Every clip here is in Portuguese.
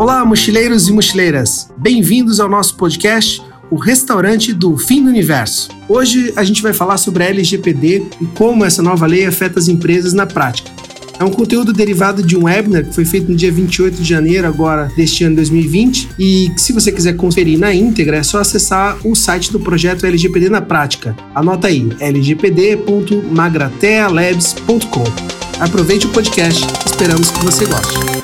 Olá, mochileiros e mochileiras. Bem-vindos ao nosso podcast, O Restaurante do Fim do Universo. Hoje a gente vai falar sobre a LGPD e como essa nova lei afeta as empresas na prática. É um conteúdo derivado de um webinar que foi feito no dia 28 de janeiro agora deste ano 2020 e se você quiser conferir na íntegra é só acessar o site do projeto LGPD na prática. Anota aí, lgpd.magratealabs.com. Aproveite o podcast, esperamos que você goste.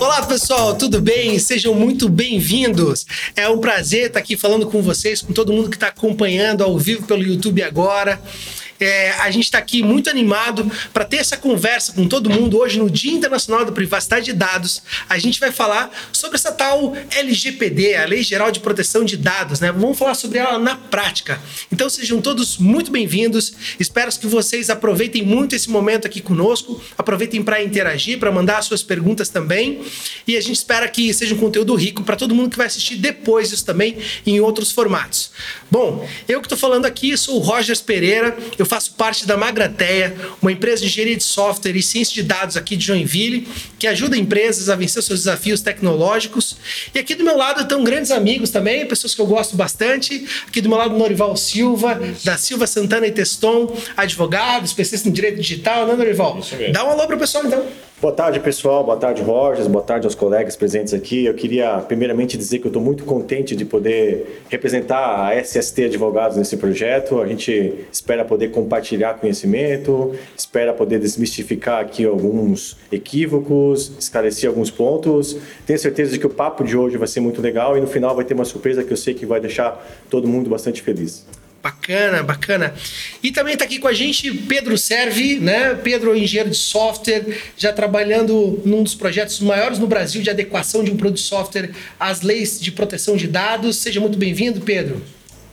Olá pessoal, tudo bem? Sejam muito bem-vindos. É um prazer estar aqui falando com vocês, com todo mundo que está acompanhando ao vivo pelo YouTube agora. É, a gente está aqui muito animado para ter essa conversa com todo mundo hoje no Dia Internacional da Privacidade de Dados. A gente vai falar sobre essa tal LGPD, a Lei Geral de Proteção de Dados, né? Vamos falar sobre ela na prática. Então sejam todos muito bem-vindos. Espero que vocês aproveitem muito esse momento aqui conosco, aproveitem para interagir, para mandar suas perguntas também. E a gente espera que seja um conteúdo rico para todo mundo que vai assistir depois isso também em outros formatos. Bom, eu que estou falando aqui sou o Rogers Pereira. Eu eu faço parte da Magrateia, uma empresa de engenharia de software e ciência de dados aqui de Joinville, que ajuda empresas a vencer seus desafios tecnológicos. E aqui do meu lado estão grandes amigos também, pessoas que eu gosto bastante. Aqui do meu lado, Norival Silva, da Silva Santana e Teston, advogado, especialista em direito digital, né, Norival? Dá um alô para o pessoal então. Boa tarde, pessoal. Boa tarde, Rogers. Boa tarde aos colegas presentes aqui. Eu queria, primeiramente, dizer que eu estou muito contente de poder representar a SST Advogados nesse projeto. A gente espera poder compartilhar conhecimento, espera poder desmistificar aqui alguns equívocos, esclarecer alguns pontos. Tenho certeza de que o papo de hoje vai ser muito legal e no final vai ter uma surpresa que eu sei que vai deixar todo mundo bastante feliz. Bacana, bacana. E também está aqui com a gente Pedro Servi, né? Pedro, engenheiro de software, já trabalhando num dos projetos maiores no Brasil de adequação de um produto de software às leis de proteção de dados. Seja muito bem-vindo, Pedro.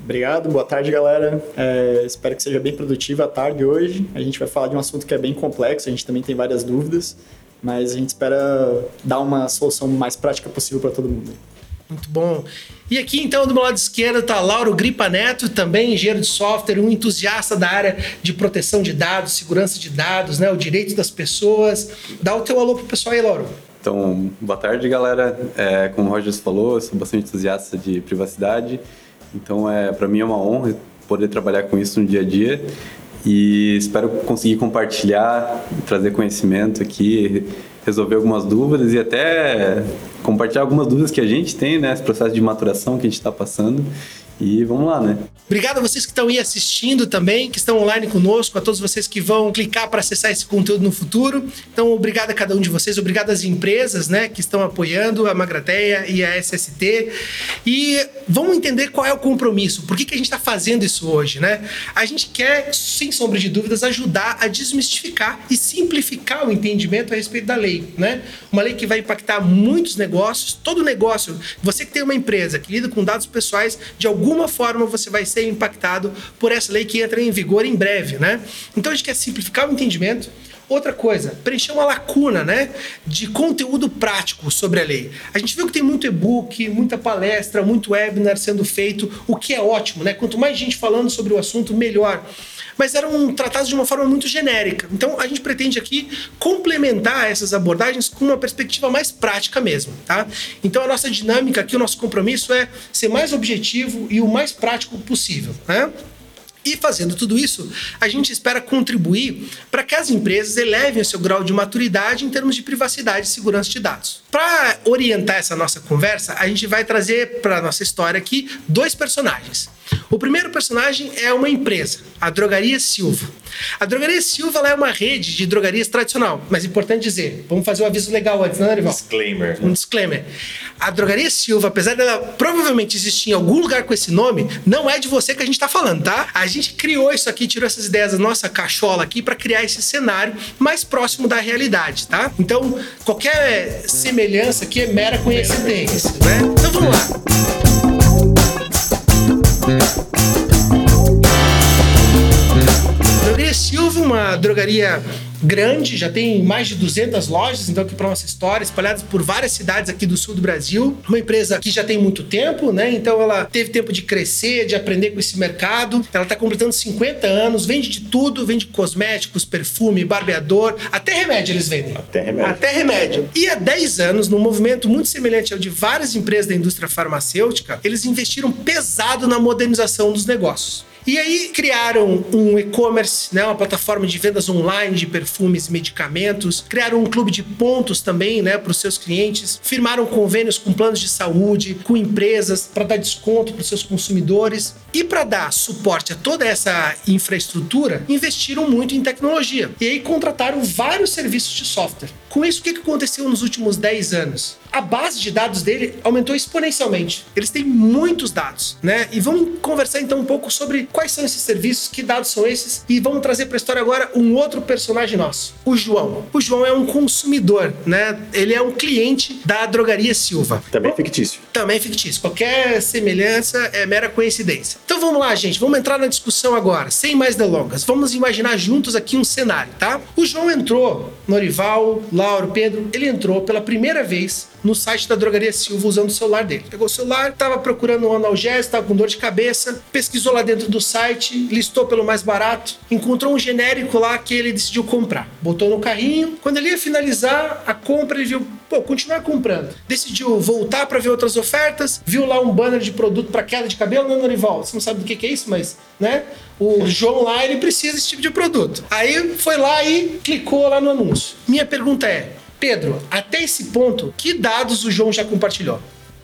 Obrigado, boa tarde, galera. É, espero que seja bem produtiva a tarde hoje. A gente vai falar de um assunto que é bem complexo, a gente também tem várias dúvidas, mas a gente espera dar uma solução mais prática possível para todo mundo. Muito bom. E aqui, então, do meu lado esquerdo está Lauro Gripa Neto, também engenheiro de software, um entusiasta da área de proteção de dados, segurança de dados, né, o direito das pessoas. Dá o teu alô pro pessoal aí, Lauro. Então, boa tarde, galera. É, como o Rogers falou, eu sou bastante entusiasta de privacidade. Então, é, para mim é uma honra poder trabalhar com isso no dia a dia. E espero conseguir compartilhar, trazer conhecimento aqui, resolver algumas dúvidas e até compartilhar algumas dúvidas que a gente tem, né? Esse processo de maturação que a gente está passando. E vamos lá, né? Obrigado a vocês que estão aí assistindo também, que estão online conosco, a todos vocês que vão clicar para acessar esse conteúdo no futuro. Então, obrigado a cada um de vocês, obrigado às empresas, né, que estão apoiando a Magrateia e a SST. E vamos entender qual é o compromisso, por que, que a gente está fazendo isso hoje, né? A gente quer, sem sombra de dúvidas, ajudar a desmistificar e simplificar o entendimento a respeito da lei, né? Uma lei que vai impactar muitos negócios, todo negócio. Você que tem uma empresa que lida com dados pessoais, de algum alguma forma você vai ser impactado por essa lei que entra em vigor em breve, né? Então a gente quer simplificar o entendimento. Outra coisa, preencher uma lacuna, né, de conteúdo prático sobre a lei. A gente viu que tem muito e-book, muita palestra, muito webinar sendo feito, o que é ótimo, né? Quanto mais gente falando sobre o assunto, melhor mas eram tratados de uma forma muito genérica. Então a gente pretende aqui complementar essas abordagens com uma perspectiva mais prática mesmo, tá? Então a nossa dinâmica aqui, o nosso compromisso é ser mais objetivo e o mais prático possível, né? E fazendo tudo isso, a gente espera contribuir para que as empresas elevem o seu grau de maturidade em termos de privacidade e segurança de dados. Para orientar essa nossa conversa, a gente vai trazer para a nossa história aqui dois personagens. O primeiro personagem é uma empresa, a Drogaria Silva. A Drogaria Silva é uma rede de drogarias tradicional, mas importante dizer, vamos fazer um aviso legal antes, né, Rival? Disclaimer. Um disclaimer. A Drogaria Silva, apesar dela provavelmente existir em algum lugar com esse nome, não é de você que a gente está falando, tá? A gente criou isso aqui, tirou essas ideias da nossa cachola aqui para criar esse cenário mais próximo da realidade, tá? Então, qualquer semelhança aqui é mera coincidência, né? Então vamos lá. Música Silva, uma drogaria grande, já tem mais de 200 lojas, então aqui para nossa história, espalhadas por várias cidades aqui do sul do Brasil. Uma empresa que já tem muito tempo, né? Então ela teve tempo de crescer, de aprender com esse mercado. Ela está completando 50 anos, vende de tudo, vende cosméticos, perfume, barbeador, até remédio eles vendem. Até remédio. Até remédio. E há 10 anos, num movimento muito semelhante ao de várias empresas da indústria farmacêutica, eles investiram pesado na modernização dos negócios. E aí criaram um e-commerce, né, uma plataforma de vendas online de perfumes e medicamentos, criaram um clube de pontos também, né, para os seus clientes, firmaram convênios com planos de saúde, com empresas para dar desconto para os seus consumidores e para dar suporte a toda essa infraestrutura, investiram muito em tecnologia. E aí contrataram vários serviços de software. Com isso, o que aconteceu nos últimos 10 anos? A base de dados dele aumentou exponencialmente. Eles têm muitos dados, né? E vamos conversar então um pouco sobre quais são esses serviços, que dados são esses, e vamos trazer para a história agora um outro personagem nosso, o João. O João é um consumidor, né? Ele é um cliente da drogaria Silva. Também fictício. Também fictício. Qualquer semelhança é mera coincidência. Então vamos lá, gente. Vamos entrar na discussão agora, sem mais delongas. Vamos imaginar juntos aqui um cenário, tá? O João entrou, Norival, Lauro, Pedro, ele entrou pela primeira vez no site da Drogaria Silva usando o celular dele. Pegou o celular, estava procurando um analgésico, estava com dor de cabeça, pesquisou lá dentro do site, listou pelo mais barato, encontrou um genérico lá que ele decidiu comprar. Botou no carrinho. Quando ele ia finalizar a compra, ele viu, pô, continuar comprando. Decidiu voltar para ver outras ofertas, viu lá um banner de produto para queda de cabelo, não, Norival, você não sabe do que, que é isso, mas, né? O João lá, ele precisa desse tipo de produto. Aí foi lá e clicou lá no anúncio. Minha pergunta é, Pedro, até esse ponto, que dados o João já compartilhou?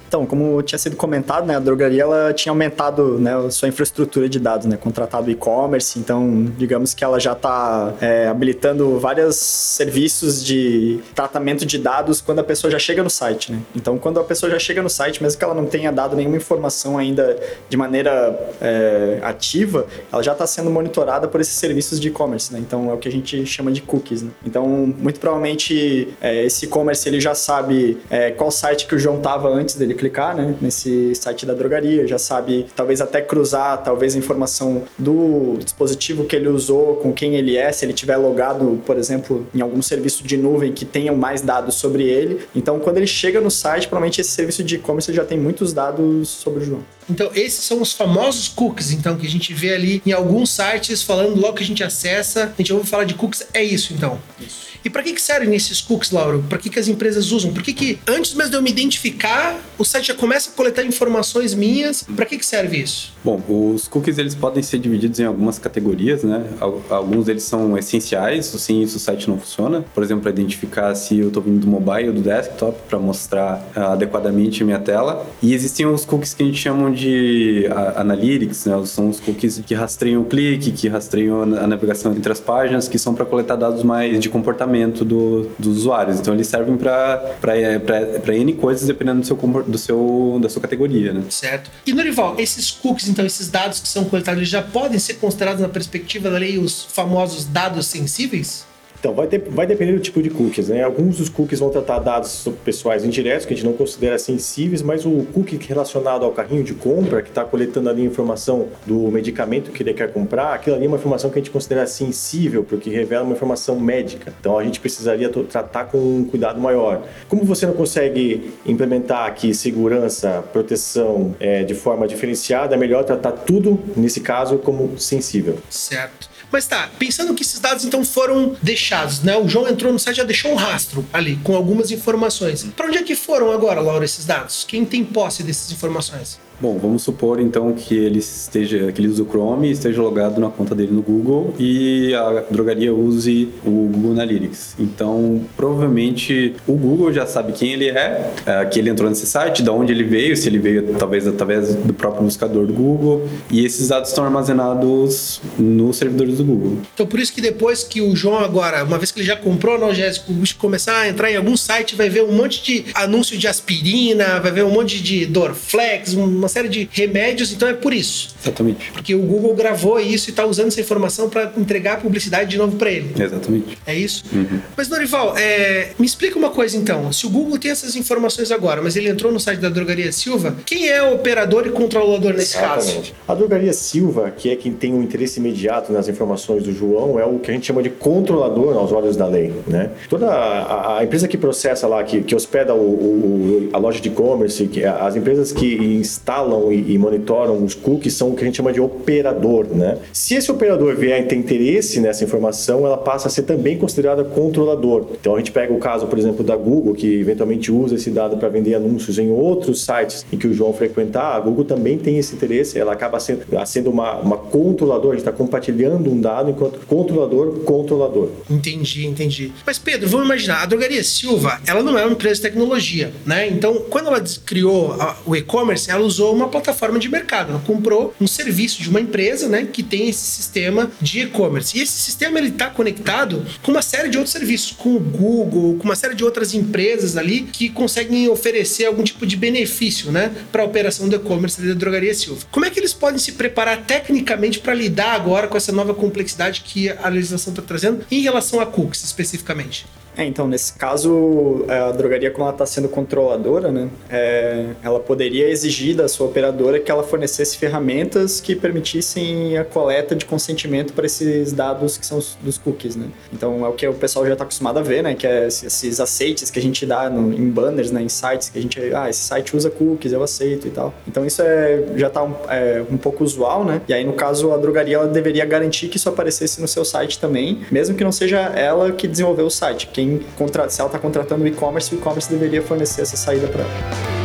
Então, como tinha sido comentado, né, a drogaria ela tinha aumentado né, sua infraestrutura de dados, né, contratado e-commerce, então digamos que ela já está é, habilitando vários serviços de tratamento de dados quando a pessoa já chega no site. Né? Então, quando a pessoa já chega no site, mesmo que ela não tenha dado nenhuma informação ainda de maneira é, ativa, ela já está sendo monitorada por esses serviços de e-commerce. Né? Então, é o que a gente chama de cookies. Né? Então, muito provavelmente é, esse e-commerce ele já sabe é, qual site que o João estava antes dele clicar, né, nesse site da drogaria, já sabe talvez até cruzar talvez a informação do dispositivo que ele usou, com quem ele é, se ele tiver logado, por exemplo, em algum serviço de nuvem que tenha mais dados sobre ele. Então, quando ele chega no site, provavelmente esse serviço de e-commerce já tem muitos dados sobre o João. Então, esses são os famosos cookies, então, que a gente vê ali em alguns sites falando logo que a gente acessa. A gente ouve falar de cookies, é isso então. Isso. E para que, que servem esses cookies, Lauro? Para que, que as empresas usam? Por que, que antes mesmo de eu me identificar, o site já começa a coletar informações minhas? Para que, que serve isso? Bom, os cookies eles podem ser divididos em algumas categorias, né? Alguns deles são essenciais, sem isso o site não funciona. Por exemplo, para identificar se eu estou vindo do mobile ou do desktop, para mostrar uh, adequadamente a minha tela. E existem os cookies que a gente chama de uh, analytics, né? São os cookies que rastreiam o clique, que rastreiam a navegação entre as páginas, que são para coletar dados mais de comportamento do, dos usuários. Então, eles servem para N coisas, dependendo do seu, do seu, da sua categoria, né? Certo. E, Norival, esses cookies, então, esses dados que são coletados, eles já podem ser considerados na perspectiva da lei os famosos dados sensíveis? Então, vai, ter, vai depender do tipo de cookies, né? Alguns dos cookies vão tratar dados pessoais indiretos, que a gente não considera sensíveis, mas o cookie relacionado ao carrinho de compra, que está coletando ali a informação do medicamento que ele quer comprar, aquilo ali é uma informação que a gente considera sensível, porque revela uma informação médica. Então, a gente precisaria tratar com um cuidado maior. Como você não consegue implementar aqui segurança, proteção é, de forma diferenciada, é melhor tratar tudo, nesse caso, como sensível. Certo. Mas tá, pensando que esses dados então foram deixados, né? O João entrou no site e já deixou um rastro ali com algumas informações. Para onde é que foram agora, Laura, esses dados? Quem tem posse dessas informações? Bom, vamos supor então que ele esteja, que ele use o Chrome esteja logado na conta dele no Google e a drogaria use o Google Analytics. Então, provavelmente o Google já sabe quem ele é, é, que ele entrou nesse site, de onde ele veio, se ele veio talvez através do próprio buscador do Google, e esses dados estão armazenados nos servidores do Google. Então, por isso que depois que o João agora, uma vez que ele já comprou analgésico, começar a entrar em algum site, vai ver um monte de anúncio de aspirina, vai ver um monte de Dorflex, uma uma série de remédios, então é por isso. Exatamente. Porque o Google gravou isso e está usando essa informação para entregar a publicidade de novo para ele. Exatamente. É isso? Uhum. Mas, Norival, é, me explica uma coisa então. Se o Google tem essas informações agora, mas ele entrou no site da Drogaria Silva, quem é o operador e controlador nesse Exatamente. caso? A Drogaria Silva, que é quem tem um interesse imediato nas informações informações do João é o que a gente chama de controlador aos olhos da lei, né? Toda a, a empresa que processa lá, que, que hospeda o, o, a loja de e-commerce, as empresas que instalam e, e, monitoram os cookies são o que a gente chama de operador, né? Se esse operador vier a ter interesse nessa informação, ela passa a ser também considerada controlador. Então a gente pega o caso, por exemplo, da Google, que eventualmente usa esse dado para vender anúncios em outros sites em que o João frequentar, a Google também tem esse interesse, ela acaba sendo, sendo uma, uma controladora, a gente está compartilhando um dado enquanto controlador, controlador. Entendi, entendi. Mas Pedro, vamos imaginar, a Drogaria Silva, ela não é uma empresa de tecnologia, né? Então, quando ela criou a, o e-commerce, ela usou uma plataforma de mercado, ela comprou um serviço de uma empresa, né, que tem esse sistema de e-commerce. E esse sistema ele está conectado com uma série de outros serviços, com o Google, com uma série de outras empresas ali que conseguem oferecer algum tipo de benefício, né, para a operação do e-commerce da Drogaria Silva. Como é que eles podem se preparar tecnicamente para lidar agora com essa nova complexidade que a legislação está trazendo em relação a cookies especificamente? É, então, nesse caso, é, a drogaria, como ela está sendo controladora, né, é, ela poderia exigir da sua operadora que ela fornecesse ferramentas que permitissem a coleta de consentimento para esses dados que são os, dos cookies, né? Então, é o que o pessoal já está acostumado a ver, né, que é esses aceites que a gente dá no, em banners, né, em sites, que a gente, ah, esse site usa cookies, eu aceito e tal. Então, isso é, já está um, é, um pouco usual, né? E aí, no caso, a drogaria ela deveria garantir que isso aparecesse no seu site também, mesmo que não seja ela que desenvolveu o site. Quem quem contra, se ela está contratando o e-commerce, o e-commerce deveria fornecer essa saída para ela.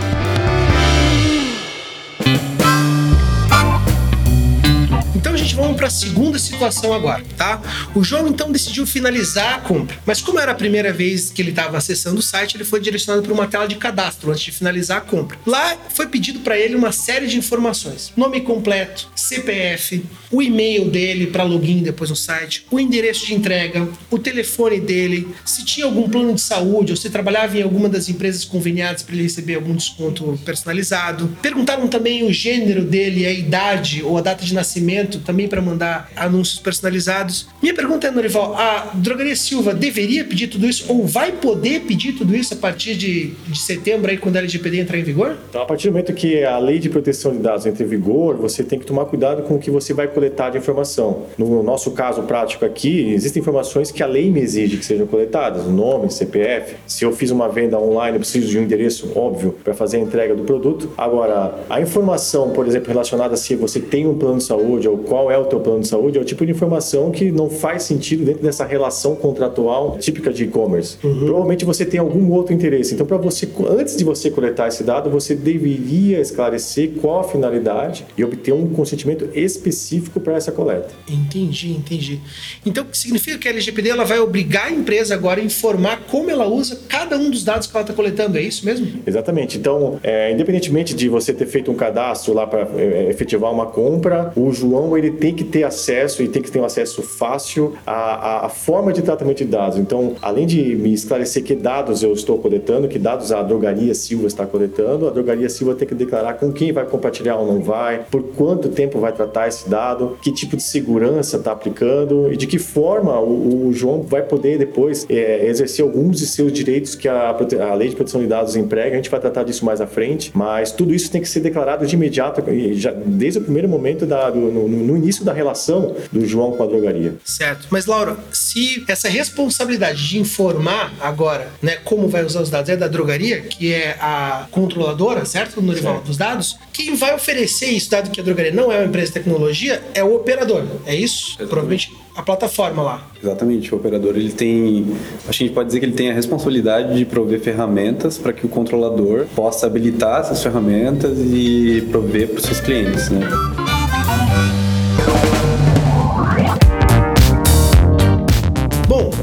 Para a segunda situação agora, tá? O João então decidiu finalizar a compra, mas como era a primeira vez que ele estava acessando o site, ele foi direcionado para uma tela de cadastro antes de finalizar a compra. Lá foi pedido para ele uma série de informações: nome completo, CPF, o e-mail dele para login depois no site, o endereço de entrega, o telefone dele, se tinha algum plano de saúde ou se trabalhava em alguma das empresas conveniadas para ele receber algum desconto personalizado. Perguntaram também o gênero dele, a idade ou a data de nascimento também para mandar anúncios personalizados. Minha pergunta é, Norival, a Drogaria Silva deveria pedir tudo isso ou vai poder pedir tudo isso a partir de, de setembro, aí, quando a LGPD entrar em vigor? Então, a partir do momento que a lei de proteção de dados entra em vigor, você tem que tomar cuidado com o que você vai coletar de informação. No nosso caso prático aqui, existem informações que a lei me exige que sejam coletadas, nome, CPF. Se eu fiz uma venda online, eu preciso de um endereço óbvio para fazer a entrega do produto. Agora, a informação, por exemplo, relacionada a se você tem um plano de saúde ou qual é o teu plano de saúde, é o tipo de informação que não faz sentido dentro dessa relação contratual típica de e-commerce. Uhum. Provavelmente você tem algum outro interesse. Então, para você, antes de você coletar esse dado, você deveria esclarecer qual a finalidade e obter um consentimento específico para essa coleta. Entendi, entendi. Então, significa que a LGPD ela vai obrigar a empresa agora a informar como ela usa cada um dos dados que ela está coletando, é isso mesmo? Exatamente. Então, é, independentemente de você ter feito um cadastro lá para é, efetivar uma compra, o João ele tem que ter acesso e tem que ter um acesso fácil à, à, forma de tratamento de dados. Então, além de me esclarecer que dados eu estou coletando, que dados a drogaria Silva está coletando, a drogaria Silva tem que declarar com quem vai compartilhar ou não vai, por quanto tempo vai tratar esse dado, que tipo de segurança está aplicando e de que forma o, o João vai poder depois é, exercer alguns de seus direitos que a, a lei de proteção de dados emprega. A gente vai tratar disso mais à frente, mas tudo isso tem que ser declarado de imediato, já, desde o primeiro momento da, do, no, no início início da relação do João com a drogaria. Certo. Mas, Laura, se essa responsabilidade de informar agora, né, como vai usar os dados é da drogaria, que é a controladora, certo, Norival, certo. dos dados, quem vai oferecer isso, dado que a drogaria não é uma empresa de tecnologia, é o operador. É isso? Exatamente. Provavelmente a plataforma lá. Exatamente, o operador ele tem, acho que a gente pode dizer que ele tem a responsabilidade de prover ferramentas para que o controlador possa habilitar essas ferramentas e prover para os seus clientes, né?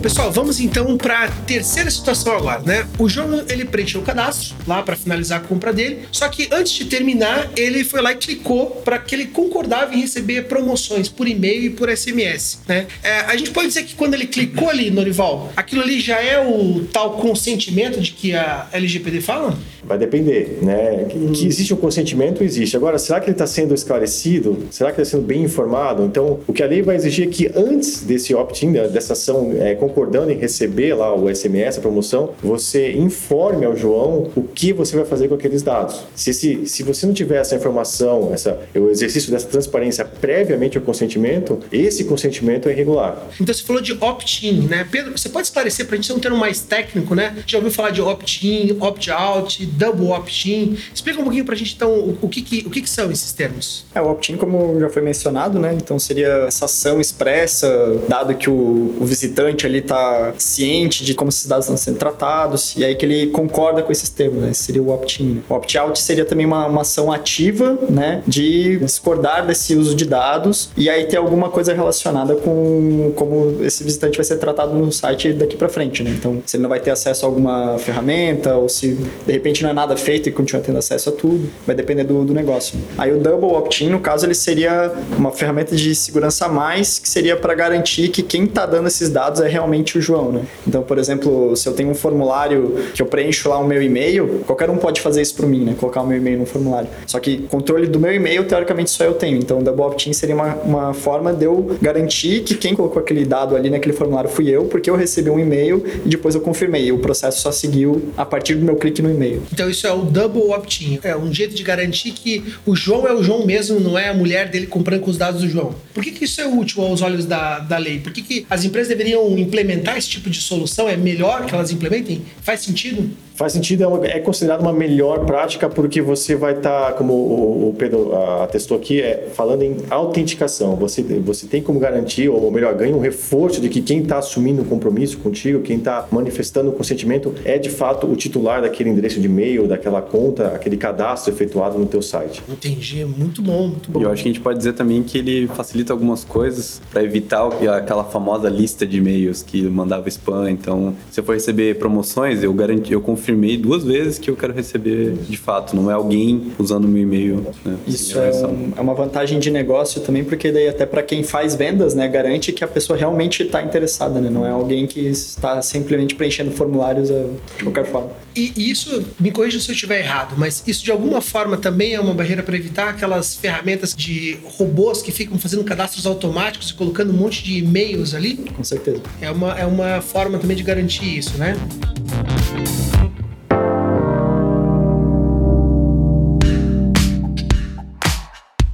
Pessoal, vamos então para a terceira situação agora, né? O João ele preencheu o cadastro lá para finalizar a compra dele, só que antes de terminar, ele foi lá e clicou para que ele concordava em receber promoções por e-mail e por SMS, né? É, a gente pode dizer que quando ele clicou ali, Norival, aquilo ali já é o tal consentimento de que a LGPD fala? Vai depender, né? Que, que existe um consentimento, existe. Agora, será que ele está sendo esclarecido? Será que está sendo bem informado? Então, o que a lei vai exigir é que antes desse opt-in, né, dessa ação, é, concordando em receber lá o SMS, a promoção, você informe ao João o que você vai fazer com aqueles dados. Se, se, se você não tiver essa informação, essa, o exercício dessa transparência previamente ao consentimento, esse consentimento é irregular. Então você falou de opt-in, né? Pedro, você pode esclarecer para a gente ser um termo mais técnico, né? Já ouviu falar de opt-in, opt-out, double opt-in? Explica um pouquinho para a gente então o, o, que, que, o que, que são esses termos. É, o opt-in, como já foi mencionado, né? Então seria essa ação expressa, dado que o, o visitante ali está ciente de como esses dados estão sendo tratados, e aí que ele concorda com esses termos, né? Seria o opt-in. O opt-out seria também uma, uma ação ativa, né? De discordar desse uso de dados e aí ter alguma coisa relacionada com como esse visitante vai ser tratado no site daqui para frente, né? Então, se ele não vai ter acesso a alguma ferramenta ou se de repente não é nada feito e continua tendo acesso a tudo, vai depender do, do negócio. Aí o double opt-in, no caso, ele seria uma ferramenta de segurança a mais que seria para garantir que quem está dando esses dados é realmente o João, né? Então, por exemplo, se eu tenho um formulário que eu preencho lá o meu e-mail, qualquer um pode fazer isso para mim, né? Colocar o meu e-mail no formulário. Só que controle do meu e-mail, teoricamente, só eu tenho. Então, o double opt-in seria uma, uma forma de eu garantir que quem colocou aquele dado ali naquele formulário fui eu, porque eu recebi um e-mail e depois eu confirmei. E o processo só seguiu a partir do meu clique no e-mail. Então, isso é o double opt-in. É um jeito de garantir que o João é o João mesmo, não é a mulher dele comprando com os dados do João. Por que, que isso é útil aos olhos da, da lei? Por que, que as empresas deveriam implementar esse tipo de solução? É melhor que elas implementem? Faz sentido? Faz sentido, é, uma, é considerado uma melhor prática porque você vai estar, tá, como o, o Pedro atestou aqui, é, falando em autenticação. Você, você tem como garantir, ou melhor, ganha um reforço de que quem está assumindo o compromisso contigo, quem está manifestando o consentimento, é de fato o titular daquele endereço de e-mail, daquela conta, aquele cadastro efetuado no teu site. Entendi, muito bom, muito bom. E eu acho que a gente pode dizer também que ele facilita algumas coisas para evitar aquela famosa lista de e-mails que mandava spam. Então, se eu for receber promoções, eu garanti, eu confio confirmei duas vezes que eu quero receber de fato, não é alguém usando o meu e-mail. Né, Isso é, um, é, uma vantagem de negócio também, porque daí até para quem faz vendas, né, garante que a pessoa realmente está interessada, né, não é alguém que está simplesmente preenchendo formulários de qualquer forma. E isso, me corrija se eu estiver errado, mas isso de alguma forma também é uma barreira para evitar aquelas ferramentas de robôs que ficam fazendo cadastros automáticos e colocando um monte de e-mails ali? Com certeza. É uma, é uma forma também de garantir isso, né?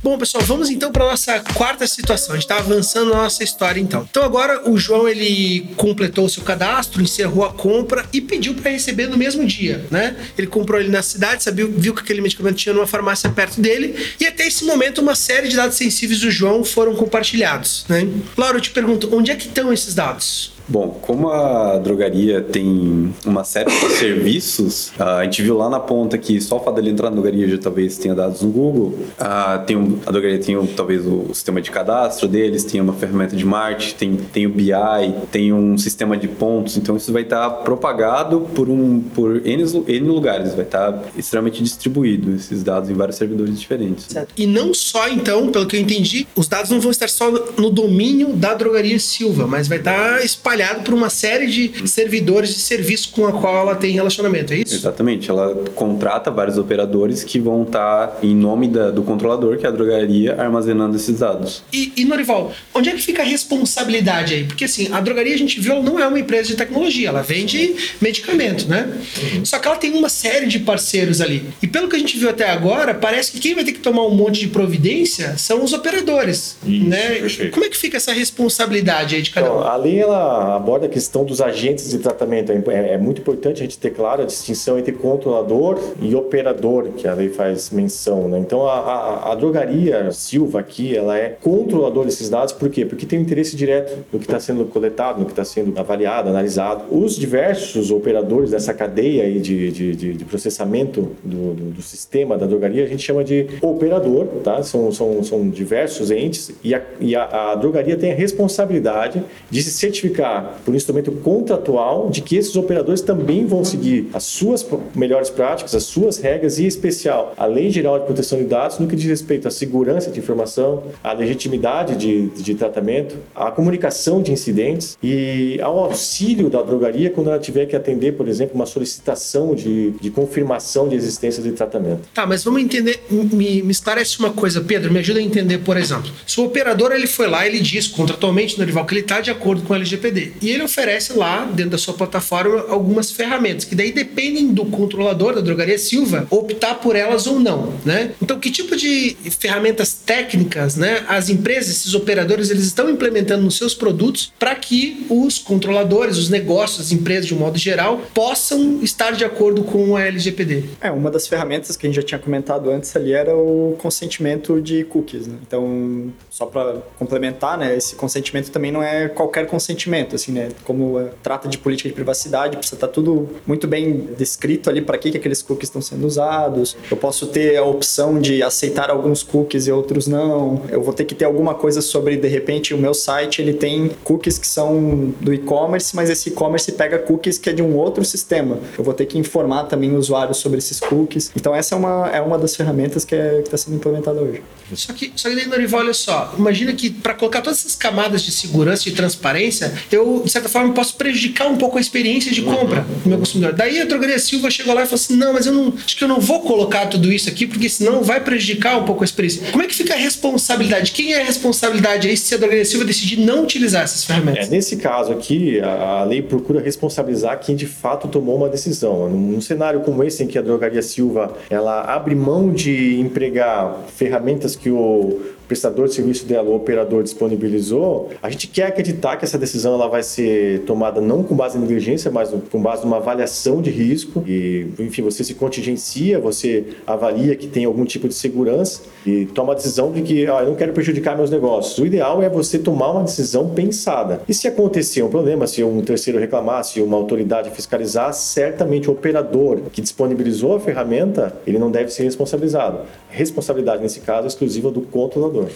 Bom, pessoal, vamos então para nossa quarta situação. A gente está avançando na nossa história então. Então agora o João ele completou o seu cadastro, encerrou a compra e pediu para receber no mesmo dia, né? Ele comprou ele na cidade, sabia, viu que aquele medicamento tinha numa farmácia perto dele e até esse momento uma série de dados sensíveis do João foram compartilhados, né? Laura, eu te pergunto, onde é que estão esses dados? Bom, como a drogaria tem uma série de serviços, a gente viu lá na ponta que só o fato dele entrar na drogaria já talvez tenha dados no Google. A, tem um, a drogaria tem um, talvez o, sistema de cadastro deles, tem uma ferramenta de marketing, tem, tem o BI, tem um sistema de pontos. Então isso vai estar propagado por, um, por N, N lugares, vai estar extremamente distribuído esses dados em vários servidores diferentes. Certo. E não só então, pelo que eu entendi, os dados não vão estar só no domínio da drogaria Silva, mas vai estar espalhado espalhado por uma série de servidores de serviço com a qual ela tem relacionamento, é isso? Exatamente. Ela contrata vários operadores que vão estar em nome da, do controlador, que é a drogaria, armazenando esses dados. E, e, Norival, onde é que fica a responsabilidade aí? Porque assim, a drogaria a gente viu, ela não é uma empresa de tecnologia, ela vende medicamento, né? Uhum. Só que ela tem uma série de parceiros ali. E pelo que a gente viu até agora, parece que quem vai ter que tomar um monte de providência são os operadores, isso, né? Perfeito. Como é que fica essa responsabilidade aí de cada então, um? A lei, ela aborda a questão dos agentes de tratamento. É, é, é, muito importante a gente ter claro a distinção entre controlador e operador, que a lei faz menção. Né? Então, a, a, a, drogaria Silva aqui, ela é controlador desses dados, por quê? Porque tem um interesse direto no que está sendo coletado, no que está sendo avaliado, analisado. Os diversos operadores dessa cadeia aí de, de, de, de processamento do, do, do, sistema da drogaria, a gente chama de operador, tá? São, são, são diversos entes e, a, e a, a drogaria tem a responsabilidade de se certificar por instrumento contratual, de que esses operadores também vão seguir as suas melhores práticas, as suas regras e, em especial, a Lei Geral de Proteção de Dados no que diz respeito à segurança de informação, à legitimidade de, de tratamento, à comunicação de incidentes e ao auxílio da drogaria quando ela tiver que atender, por exemplo, uma solicitação de, de confirmação de existência de tratamento. Tá, mas vamos entender, me, me esclarece uma coisa, Pedro, me ajuda a entender, por exemplo. Se o operador ele foi lá, ele diz contratualmente, Norival, que ele está de acordo com o LGPD. E ele oferece lá, dentro da sua plataforma, algumas ferramentas, que daí dependem do controlador da drogaria Silva optar por elas ou não, né? Então, que tipo de ferramentas técnicas, né, as empresas, esses operadores, eles estão implementando nos seus produtos para que os controladores, os negócios, as empresas de um modo geral, possam estar de acordo com a LGPD? É, uma das ferramentas que a gente já tinha comentado antes ali era o consentimento de cookies, né? Então, só para complementar, né, esse consentimento também não é qualquer consentimento, assim, né? Como é, trata de política de privacidade, precisa estar tá tudo muito bem descrito ali para que, que aqueles cookies estão sendo usados. Eu posso ter a opção de aceitar alguns cookies e outros não. Eu vou ter que ter alguma coisa sobre, de repente, o meu site ele tem cookies que são do e-commerce, mas esse e-commerce pega cookies que é de um outro sistema. Eu vou ter que informar também o usuário sobre esses cookies. Então essa é uma, é uma das ferramentas que é, está sendo implementada hoje. Só que, só que Norival, olha só, imagina que para colocar todas essas camadas de segurança e transparência, eu, de certa forma, posso prejudicar um pouco a experiência de compra uhum. do meu consumidor. Daí a Drogaria Silva chegou lá e falou assim: não, mas eu não acho que eu não vou colocar tudo isso aqui, porque senão vai prejudicar um pouco a experiência. Como é que fica a responsabilidade? Quem é a responsabilidade aí se a Drogaria Silva decidir não utilizar essas ferramentas? É, nesse caso aqui, a, a lei procura responsabilizar quem de fato tomou uma decisão. Num, num cenário como esse, em que a Drogaria Silva ela abre mão de empregar ferramentas que o prestador de serviço dela, o operador disponibilizou, a gente quer acreditar que essa decisão ela vai ser tomada não com base em negligência, mas com base numa avaliação de risco e, enfim, você se contingencia, você avalia que tem algum tipo de segurança e toma a decisão de que ah, eu não quero prejudicar meus negócios. O ideal é você tomar uma decisão pensada. E se acontecer um problema, se um terceiro reclamar, se uma autoridade fiscalizar, certamente o operador que disponibilizou a ferramenta, ele não deve ser responsabilizado. Responsabilidade nesse caso exclusiva do controlador.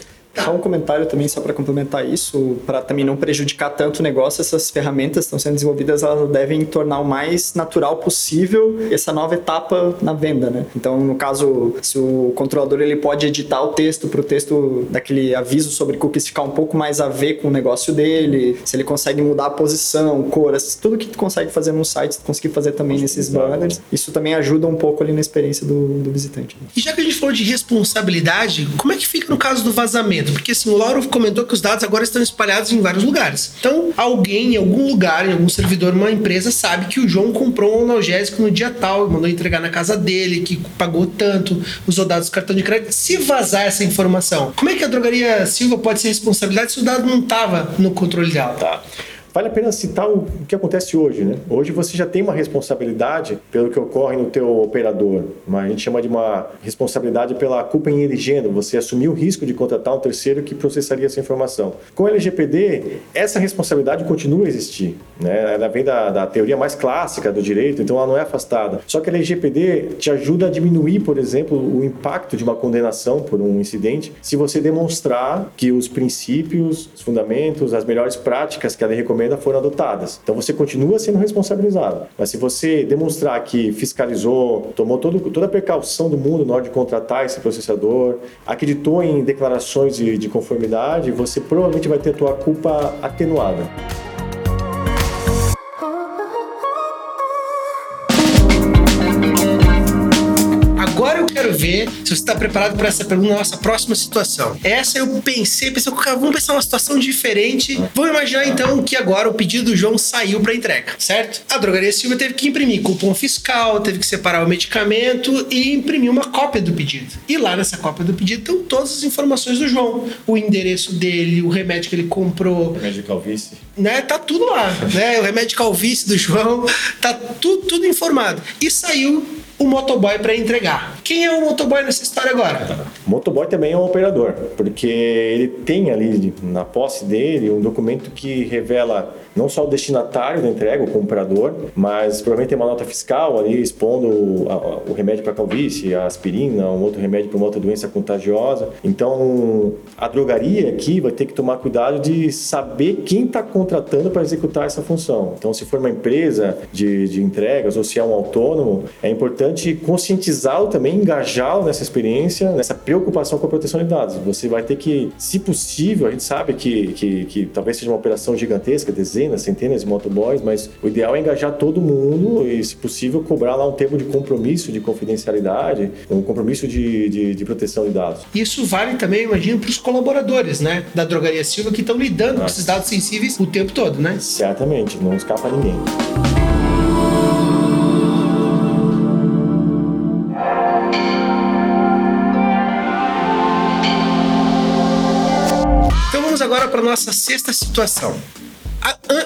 Só um comentário também, só para complementar isso, para também não prejudicar tanto o negócio, essas ferramentas estão sendo desenvolvidas, elas devem tornar o mais natural possível essa nova etapa na venda, né? Então, no caso, se o controlador ele pode editar o texto para o texto daquele aviso sobre cookies ficar um pouco mais a ver com o negócio dele, se ele consegue mudar a posição, cor, tudo que tu consegue fazer no site, tu conseguir fazer também nesses banners, isso também ajuda um pouco ali na experiência do, do visitante. Né? E já que a gente falou de responsabilidade, como é que fica no caso do vazamento? Porque assim, o Lauro comentou que os dados agora estão espalhados em vários lugares. Então, alguém em algum lugar, em algum servidor, uma empresa, sabe que o João comprou um analgésico no dia tal, mandou entregar na casa dele, que pagou tanto, usou dados do cartão de crédito. Se vazar essa informação, como é que a drogaria Silva pode ser responsabilidade se o dado não estava no controle dela? Tá. Vale a pena citar o que acontece hoje, né? Hoje você já tem uma responsabilidade pelo que ocorre no teu operador, mas a gente chama de uma responsabilidade pela culpa em eligendo, você assumiu o risco de contratar um terceiro que processaria essa informação. Com o LGPD, essa responsabilidade continua a existir, né? Ela vem da, da teoria mais clássica do direito, então ela não é afastada. Só que a LGPD te ajuda a diminuir, por exemplo, o impacto de uma condenação por um incidente se você demonstrar que os princípios, os fundamentos, as melhores práticas que ela recomenda recomenda foram adotadas. Então você continua sendo responsabilizado. Mas se você demonstrar que fiscalizou, tomou todo, toda a precaução do mundo na hora de contratar esse processador, acreditou em declarações de, de conformidade, você provavelmente vai ter a tua culpa atenuada. Quero ver se você está preparado para essa pergunta, nossa próxima situação. Essa eu pensei, pensei, vamos pensar uma situação diferente. Vamos imaginar então que agora o pedido do João saiu para entrega, certo? A drogaria Silva teve que imprimir cupom fiscal, teve que separar o medicamento e imprimir uma cópia do pedido. E lá nessa cópia do pedido estão todas as informações do João, o endereço dele, o remédio que ele comprou, remédio de calvície, né? Tá tudo lá, né? O remédio de calvície do João, tá tudo, tudo informado. E saiu o motoboy para entregar. Quem é o motoboy nessa história agora? O motoboy também é um operador, porque ele tem ali na posse dele um documento que revela não só o destinatário da entrega, o comprador, mas provavelmente tem uma nota fiscal ali expondo o, o remédio para calvície, a aspirina, um outro remédio para uma outra doença contagiosa. Então, a drogaria aqui vai ter que tomar cuidado de saber quem está contratando para executar essa função. Então, se for uma empresa de, de entregas ou se é um autônomo, é importante conscientizá-lo também, engajá-lo nessa experiência, nessa preocupação com a proteção de dados. Você vai ter que, se possível, a gente sabe que, que, que talvez seja uma operação gigantesca, dezenas, centenas de motoboys, mas o ideal é engajar todo mundo e, se possível, cobrar lá um termo de compromisso de confidencialidade, um compromisso de, de, de proteção de dados. Isso vale também, imagino, para os colaboradores né, da Drogaria Silva que estão lidando Nossa. com esses dados sensíveis o tempo todo, né? Certamente, não escapa ninguém. Então vamos agora para nossa sexta situação.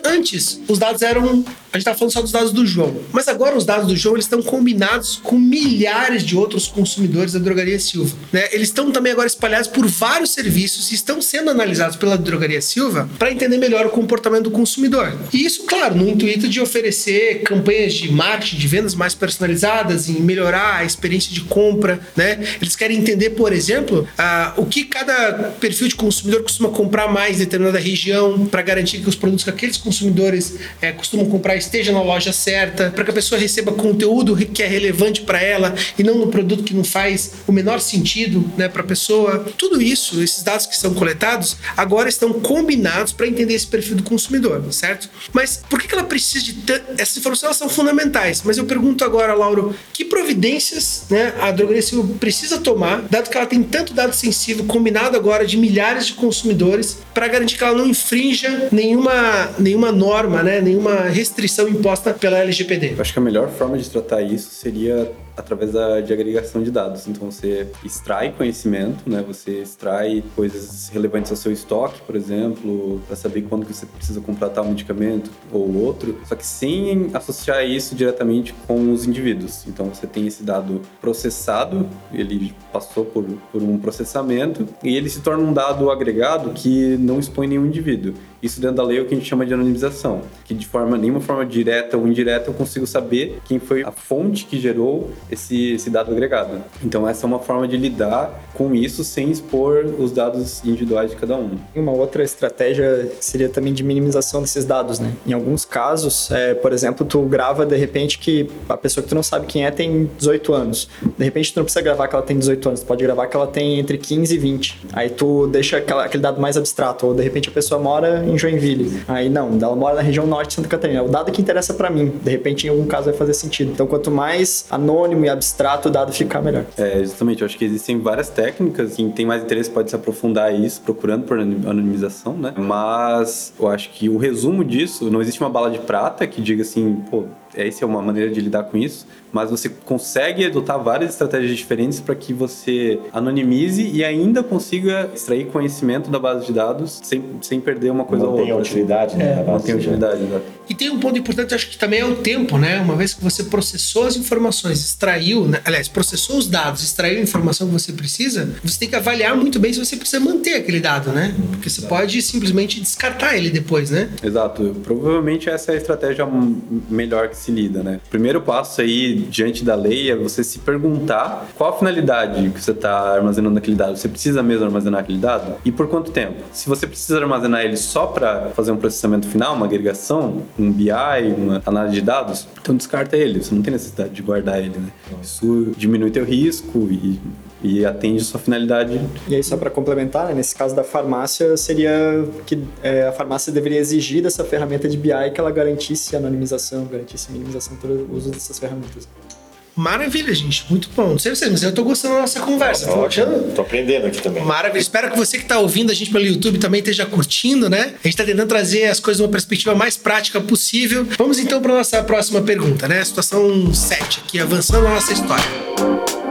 Antes, os dados eram a gente está falando só dos dados do João. Mas agora os dados do João eles estão combinados com milhares de outros consumidores da Drogaria Silva. Né? Eles estão também agora espalhados por vários serviços e estão sendo analisados pela Drogaria Silva para entender melhor o comportamento do consumidor. E isso, claro, no intuito de oferecer campanhas de marketing, de vendas mais personalizadas e melhorar a experiência de compra. Né? Eles querem entender, por exemplo, uh, o que cada perfil de consumidor costuma comprar mais em determinada região para garantir que os produtos que aqueles consumidores uh, costumam comprar esteja na loja certa, para que a pessoa receba conteúdo que é relevante para ela e não no produto que não faz o menor sentido né, para a pessoa. Tudo isso, esses dados que são coletados, agora estão combinados para entender esse perfil do consumidor, certo? Mas por que ela precisa de essas informações são fundamentais, mas eu pergunto agora, Lauro, que providências né, a drogaria precisa tomar, dado que ela tem tanto dado sensível combinado agora de milhares de consumidores, para garantir que ela não infrinja nenhuma, nenhuma norma, né, nenhuma restrição imposta pela LGPD. Acho que a melhor forma de tratar isso seria através da, de agregação de dados. Então você extrai conhecimento, né? Você extrai coisas relevantes ao seu estoque, por exemplo, para saber quando que você precisa comprar tal medicamento ou outro, só que sem associar isso diretamente com os indivíduos. Então você tem esse dado processado, ele passou por, por um processamento e ele se torna um dado agregado que não expõe nenhum indivíduo. Isso dentro da lei é o que a gente chama de anonimização, que de forma nenhuma forma direta ou indireta eu consigo saber quem foi a fonte que gerou esse, esse dado agregado. Então essa é uma forma de lidar com isso sem expor os dados individuais de cada um. Uma outra estratégia seria também de minimização desses dados, né? Em alguns casos, é, por exemplo, tu grava de repente que a pessoa que tu não sabe quem é tem 18 anos. De repente tu não precisa gravar que ela tem 18 anos, tu pode gravar que ela tem entre 15 e 20. Aí tu deixa aquela, aquele dado mais abstrato, ou de repente a pessoa mora em Joinville. Aí não, ela mora na região norte de Santa Catarina. É o dado que interessa para mim. De repente em algum caso vai fazer sentido. Então quanto mais anônimo e abstrato o dado ficar melhor. É, justamente, eu acho que existem várias técnicas, quem tem mais interesse pode se aprofundar isso, procurando por anonimização, né? Mas eu acho que o resumo disso, não existe uma bala de prata que diga assim, pô, essa é uma maneira de lidar com isso, mas você consegue adotar várias estratégias diferentes para que você anonimize e ainda consiga extrair conhecimento da base de dados sem, sem perder uma coisa não ou outra. Assim. Utilidade, né? É, não tem utilidade, exato. E tem um ponto importante, acho que também é o tempo, né? Uma vez que você processou as informações, extraiu, né? aliás, processou os dados, extraiu a informação que você precisa, você tem que avaliar muito bem se você precisa manter aquele dado, né? Porque você pode simplesmente descartar ele depois, né? Exato. Provavelmente essa é a estratégia melhor que se lida, né? Primeiro passo aí, diante da lei, é você se perguntar qual a finalidade que você está armazenando aquele dado. Você precisa mesmo armazenar aquele dado? E por quanto tempo? Se você precisa armazenar ele só para fazer um processamento final, uma agregação, um BI, uma análise de dados, então descarta ele. Você não tem necessidade de guardar ele, né? Isso diminui teu risco e e atende sua finalidade. E aí, só para complementar, né, nesse caso da farmácia, seria que é, a farmácia deveria exigir dessa ferramenta de BI que ela garantisse anonimização, garantisse minimização do uso dessas ferramentas. Maravilha, gente. Muito bom. Não sei vocês, mas eu tô gostando da nossa conversa. Tô, achando... tô aprendendo aqui também. Maravilha. Espero que você que tá ouvindo a gente pelo YouTube também esteja curtindo, né? A gente tá tentando trazer as coisas de uma perspectiva mais prática possível. Vamos então para nossa próxima pergunta, né? Situação 7 aqui, avançando na nossa história.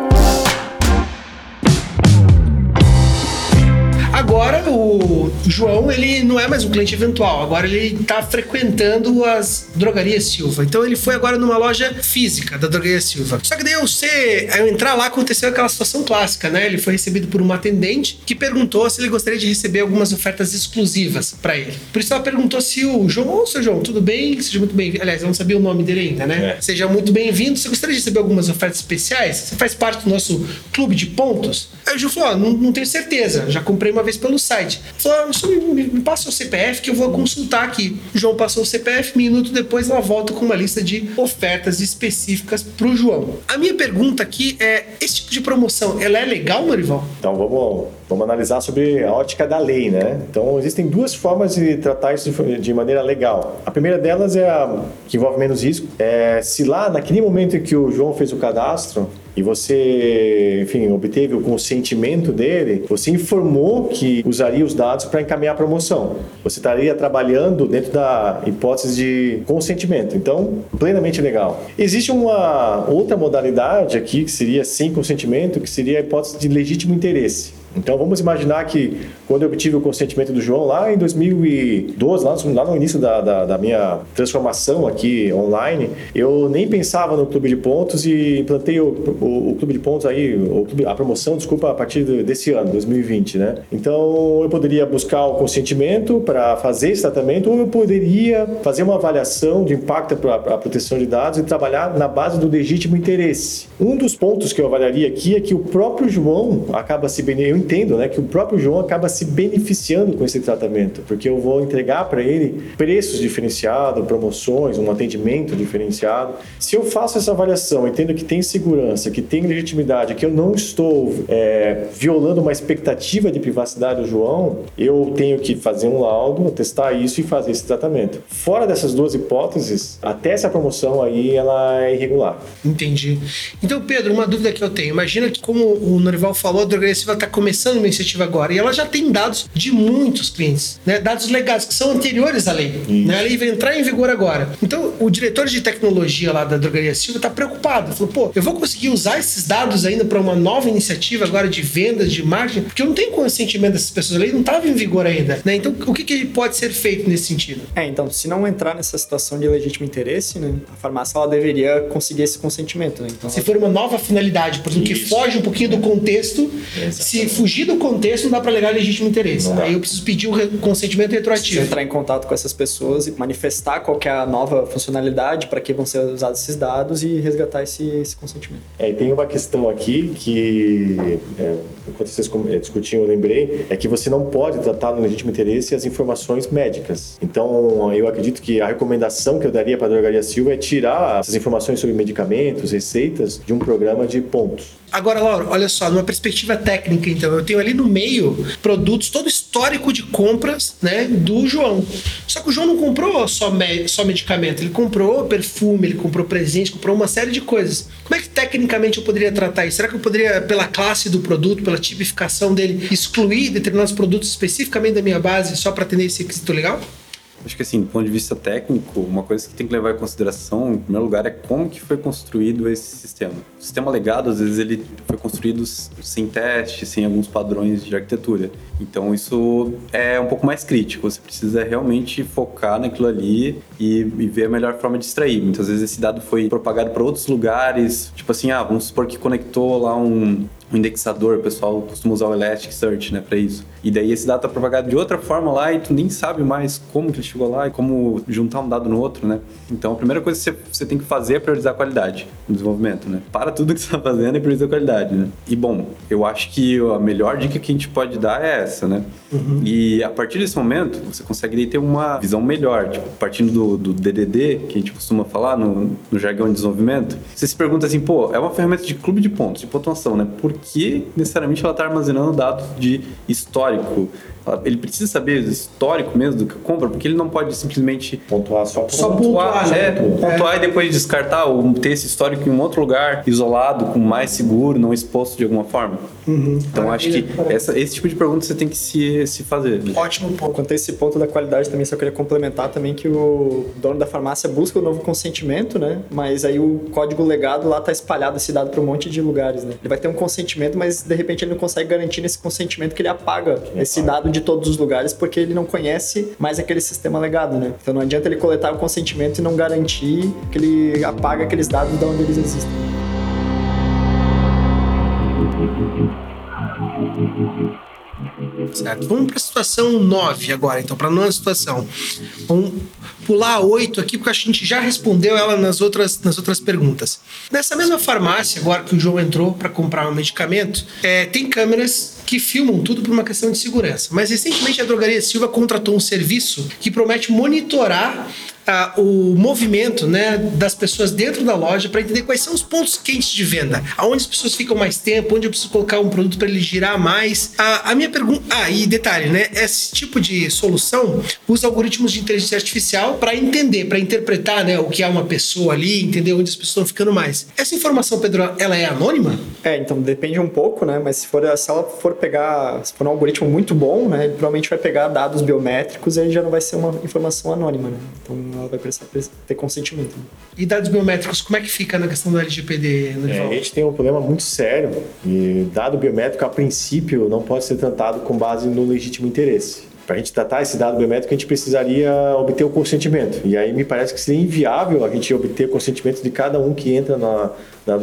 Agora o João, ele não é mais um cliente eventual, agora ele está frequentando as drogarias Silva. Então ele foi agora numa loja física da drogaria Silva. Só que daí eu sei, ao entrar lá aconteceu aquela situação clássica, né? Ele foi recebido por uma atendente que perguntou se ele gostaria de receber algumas ofertas exclusivas para ele. Por isso ela perguntou se o João, ô seu João, tudo bem? Seja muito bem-vindo. Aliás, eu não sabia o nome dele ainda, né? É. Seja muito bem-vindo. Você gostaria de receber algumas ofertas especiais? Você faz parte do nosso clube de pontos? Aí o João falou: oh, não, não, tenho certeza, já comprei uma vez pelo site. Ele falou: oh, me, me passa o CPF que eu vou consultar aqui. O João passou o CPF, minuto depois ela volta com uma lista de ofertas específicas para o João. A minha pergunta aqui é: esse tipo de promoção, ela é legal, Norival? Então vamos, vamos analisar sobre a ótica da lei, né? Então existem duas formas de tratar isso de maneira legal. A primeira delas é a que envolve menos risco. É, se lá, naquele momento em que o João fez o cadastro, e você, enfim, obteve o consentimento dele, você informou que usaria os dados para encaminhar a promoção. Você estaria trabalhando dentro da hipótese de consentimento. Então, plenamente legal. Existe uma outra modalidade aqui que seria sem consentimento, que seria a hipótese de legítimo interesse. Então vamos imaginar que quando eu obtive o consentimento do João lá em 2012, lá no, lá no início da, da, da, minha transformação aqui online, eu nem pensava no clube de pontos e implantei o, o, o clube de pontos aí, clube, a promoção, desculpa, a partir desse ano, 2020, né? Então eu poderia buscar o consentimento para fazer esse tratamento ou eu poderia fazer uma avaliação de impacto para a proteção de dados e trabalhar na base do legítimo interesse. Um dos pontos que eu avaliaria aqui é que o próprio João acaba se beneficiando entendo né, que o próprio João acaba se beneficiando com esse tratamento, porque eu vou entregar para ele preços diferenciados, promoções, um atendimento diferenciado. Se eu faço essa avaliação, entendo que tem segurança, que tem legitimidade, que eu não estou é, violando uma expectativa de privacidade do João, eu tenho que fazer um laudo, testar isso e fazer esse tratamento. Fora dessas duas hipóteses, até essa promoção aí ela é irregular. Entendi. Então, Pedro, uma dúvida que eu tenho. Imagina que, como o Norival falou, a Drogressiva está começando começando uma iniciativa agora e ela já tem dados de muitos clientes, né? dados legais que são anteriores à lei. Né? A lei vai entrar em vigor agora. Então, o diretor de tecnologia lá da Drogaria Silva está preocupado. Ele falou, pô, eu vou conseguir usar esses dados ainda para uma nova iniciativa agora de vendas, de marketing, porque eu não tenho consentimento dessas pessoas. A lei não estava em vigor ainda. Né? Então, o que, que pode ser feito nesse sentido? É, então, se não entrar nessa situação de legítimo interesse, né, a farmácia ela deveria conseguir esse consentimento. Né? Então, se for uma nova finalidade, por exemplo, que foge um pouquinho do contexto, Exatamente. se fugir do contexto, não dá para alegar legítimo interesse. Aí eu preciso pedir o consentimento retroativo. Preciso entrar em contato com essas pessoas e manifestar qual é a nova funcionalidade, para que vão ser usados esses dados e resgatar esse, esse consentimento. É, e tem uma questão aqui que, é, enquanto vocês é, discutiam, eu lembrei, é que você não pode tratar no legítimo interesse as informações médicas. Então, eu acredito que a recomendação que eu daria para a Drogaria Silva é tirar essas informações sobre medicamentos, receitas, de um programa de pontos. Agora, Laura, olha só, numa perspectiva técnica, então, eu tenho ali no meio produtos, todo histórico de compras, né, do João. Só que o João não comprou só, me só medicamento, ele comprou perfume, ele comprou presente, comprou uma série de coisas. Como é que tecnicamente eu poderia tratar isso? Será que eu poderia, pela classe do produto, pela tipificação dele, excluir determinados produtos especificamente da minha base só para atender esse requisito legal? Acho que assim, do ponto de vista técnico, uma coisa que tem que levar em consideração, em primeiro lugar, é como que foi construído esse sistema. O sistema legado, às vezes, ele foi construído sem teste, sem alguns padrões de arquitetura. Então, isso é um pouco mais crítico. Você precisa realmente focar naquilo ali e, e ver a melhor forma de extrair. Muitas vezes esse dado foi propagado para outros lugares, tipo assim, ah, vamos supor que conectou lá um, um indexador, o pessoal costuma usar o Elasticsearch, né, para isso. E daí esse dado tá propagado de outra forma lá e tu nem sabe mais como que ele chegou lá e como juntar um dado no outro, né? Então a primeira coisa que você, tem que fazer é priorizar a qualidade no desenvolvimento, né? Para tudo que você tá fazendo e prioriza a qualidade, né? E bom, eu acho que a melhor dica que a gente pode dar é essa, né? Uhum. E a partir desse momento, você consegue ter uma visão melhor, tipo, partindo do, do DDD, que a gente costuma falar no, no jargão de desenvolvimento, você se pergunta assim, pô, é uma ferramenta de clube de pontos, de pontuação, né? Por que necessariamente ela está armazenando dados de histórico ele precisa saber o histórico mesmo do que compra, porque ele não pode simplesmente pontuar só, só pontuar, né? É, pontuar é. e depois descartar ou ter esse histórico em um outro lugar, isolado, com mais seguro, não exposto de alguma forma. Uhum. Então acho que essa, esse tipo de pergunta você tem que se, se fazer. Ótimo ponto. Quanto a esse ponto da qualidade também, só queria complementar também que o dono da farmácia busca o novo consentimento, né? Mas aí o código legado lá tá espalhado esse dado para um monte de lugares, né? Ele vai ter um consentimento, mas de repente ele não consegue garantir nesse consentimento que ele apaga esse dado de todos os lugares porque ele não conhece mais aquele sistema legado, né? Então não adianta ele coletar o consentimento e não garantir que ele apaga aqueles dados de onde eles existem. Certo. Vamos para a situação 9 agora, então, para a nova situação. Vamos pular a 8 aqui, porque a gente já respondeu ela nas outras, nas outras perguntas. Nessa mesma farmácia, agora que o João entrou para comprar um medicamento, é, tem câmeras que filmam tudo por uma questão de segurança. Mas recentemente a Drogaria Silva contratou um serviço que promete monitorar o movimento né, das pessoas dentro da loja para entender quais são os pontos quentes de venda, aonde as pessoas ficam mais tempo, onde eu preciso colocar um produto para ele girar mais. A minha pergunta. Ah, e detalhe, né? Esse tipo de solução usa algoritmos de inteligência artificial para entender, para interpretar né, o que é uma pessoa ali, entender onde as pessoas estão ficando mais. Essa informação, Pedro, ela é anônima? É, então depende um pouco, né? Mas se, for, se ela for pegar, se for um algoritmo muito bom, né? Ele provavelmente vai pegar dados biométricos e aí já não vai ser uma informação anônima, né? Então ela vai precisar ter consentimento. Né? E dados biométricos, como é que fica na questão do LGPD? É, a gente tem um problema muito sério e dado biométrico, a princípio, não pode ser tratado com base no legítimo interesse. Para a gente tratar esse dado biométrico, a gente precisaria obter o consentimento. E aí me parece que seria inviável a gente obter o consentimento de cada um que entra na,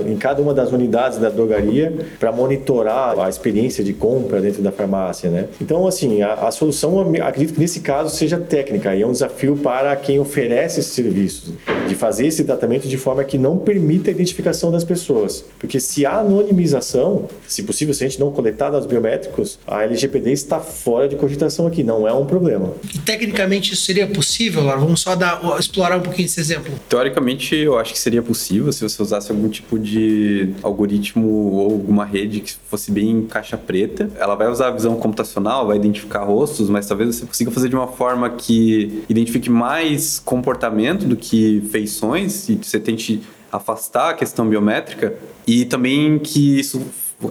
em cada uma das unidades da drogaria para monitorar a experiência de compra dentro da farmácia, né? Então, assim, a, a, solução, acredito que nesse caso seja técnica e é um desafio para quem oferece esse serviço, de fazer esse tratamento de forma que não permita a identificação das pessoas. Porque se há anonimização, se possível, se a gente não coletar dados biométricos, a LGPD está fora de cogitação aqui, não é um problema. E tecnicamente isso seria possível, Laura? Vamos só dar, explorar um pouquinho esse exemplo. Teoricamente, eu acho que seria possível se você usasse algum tipo tipo de algoritmo ou alguma rede que fosse bem caixa preta. Ela vai usar a visão computacional, vai identificar rostos, mas talvez você consiga fazer de uma forma que identifique mais comportamento do que feições e você tente afastar a questão biométrica e também que isso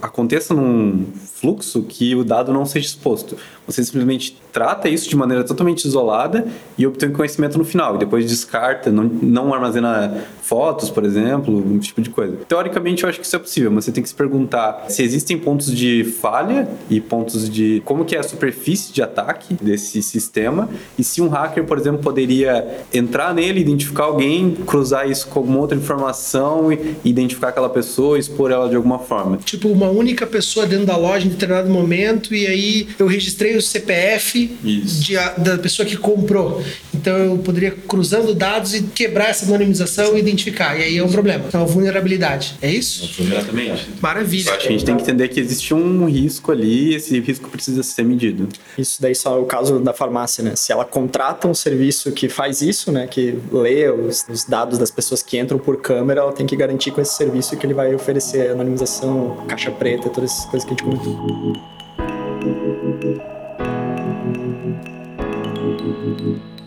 aconteça num fluxo que o dado não seja exposto. Você simplesmente trata isso de maneira totalmente isolada e obtém conhecimento no final. E depois descarta, não, não armazena fotos, por exemplo, um tipo de coisa. Teoricamente, eu acho que isso é possível, mas você tem que se perguntar se existem pontos de falha e pontos de como que é a superfície de ataque desse sistema e se um hacker, por exemplo, poderia entrar nele, identificar alguém, cruzar isso com alguma outra informação e identificar aquela pessoa expor ela de alguma forma. Tipo, uma única pessoa dentro da loja em determinado momento e aí eu registrei o CPF de, da pessoa que comprou. Então eu poderia cruzando dados e quebrar essa anonimização e identificar. E aí é um problema. Então, vulnerabilidade. É isso? Exatamente. Maravilha. Só que a gente tem que entender que existe um risco ali e esse risco precisa ser medido. Isso daí só é o caso da farmácia, né? Se ela contrata um serviço que faz isso, né? Que lê os, os dados das pessoas que entram por câmera, ela tem que garantir com esse serviço que ele vai oferecer anonimização, caixa preta, todas essas coisas que a gente comentou. Thank you.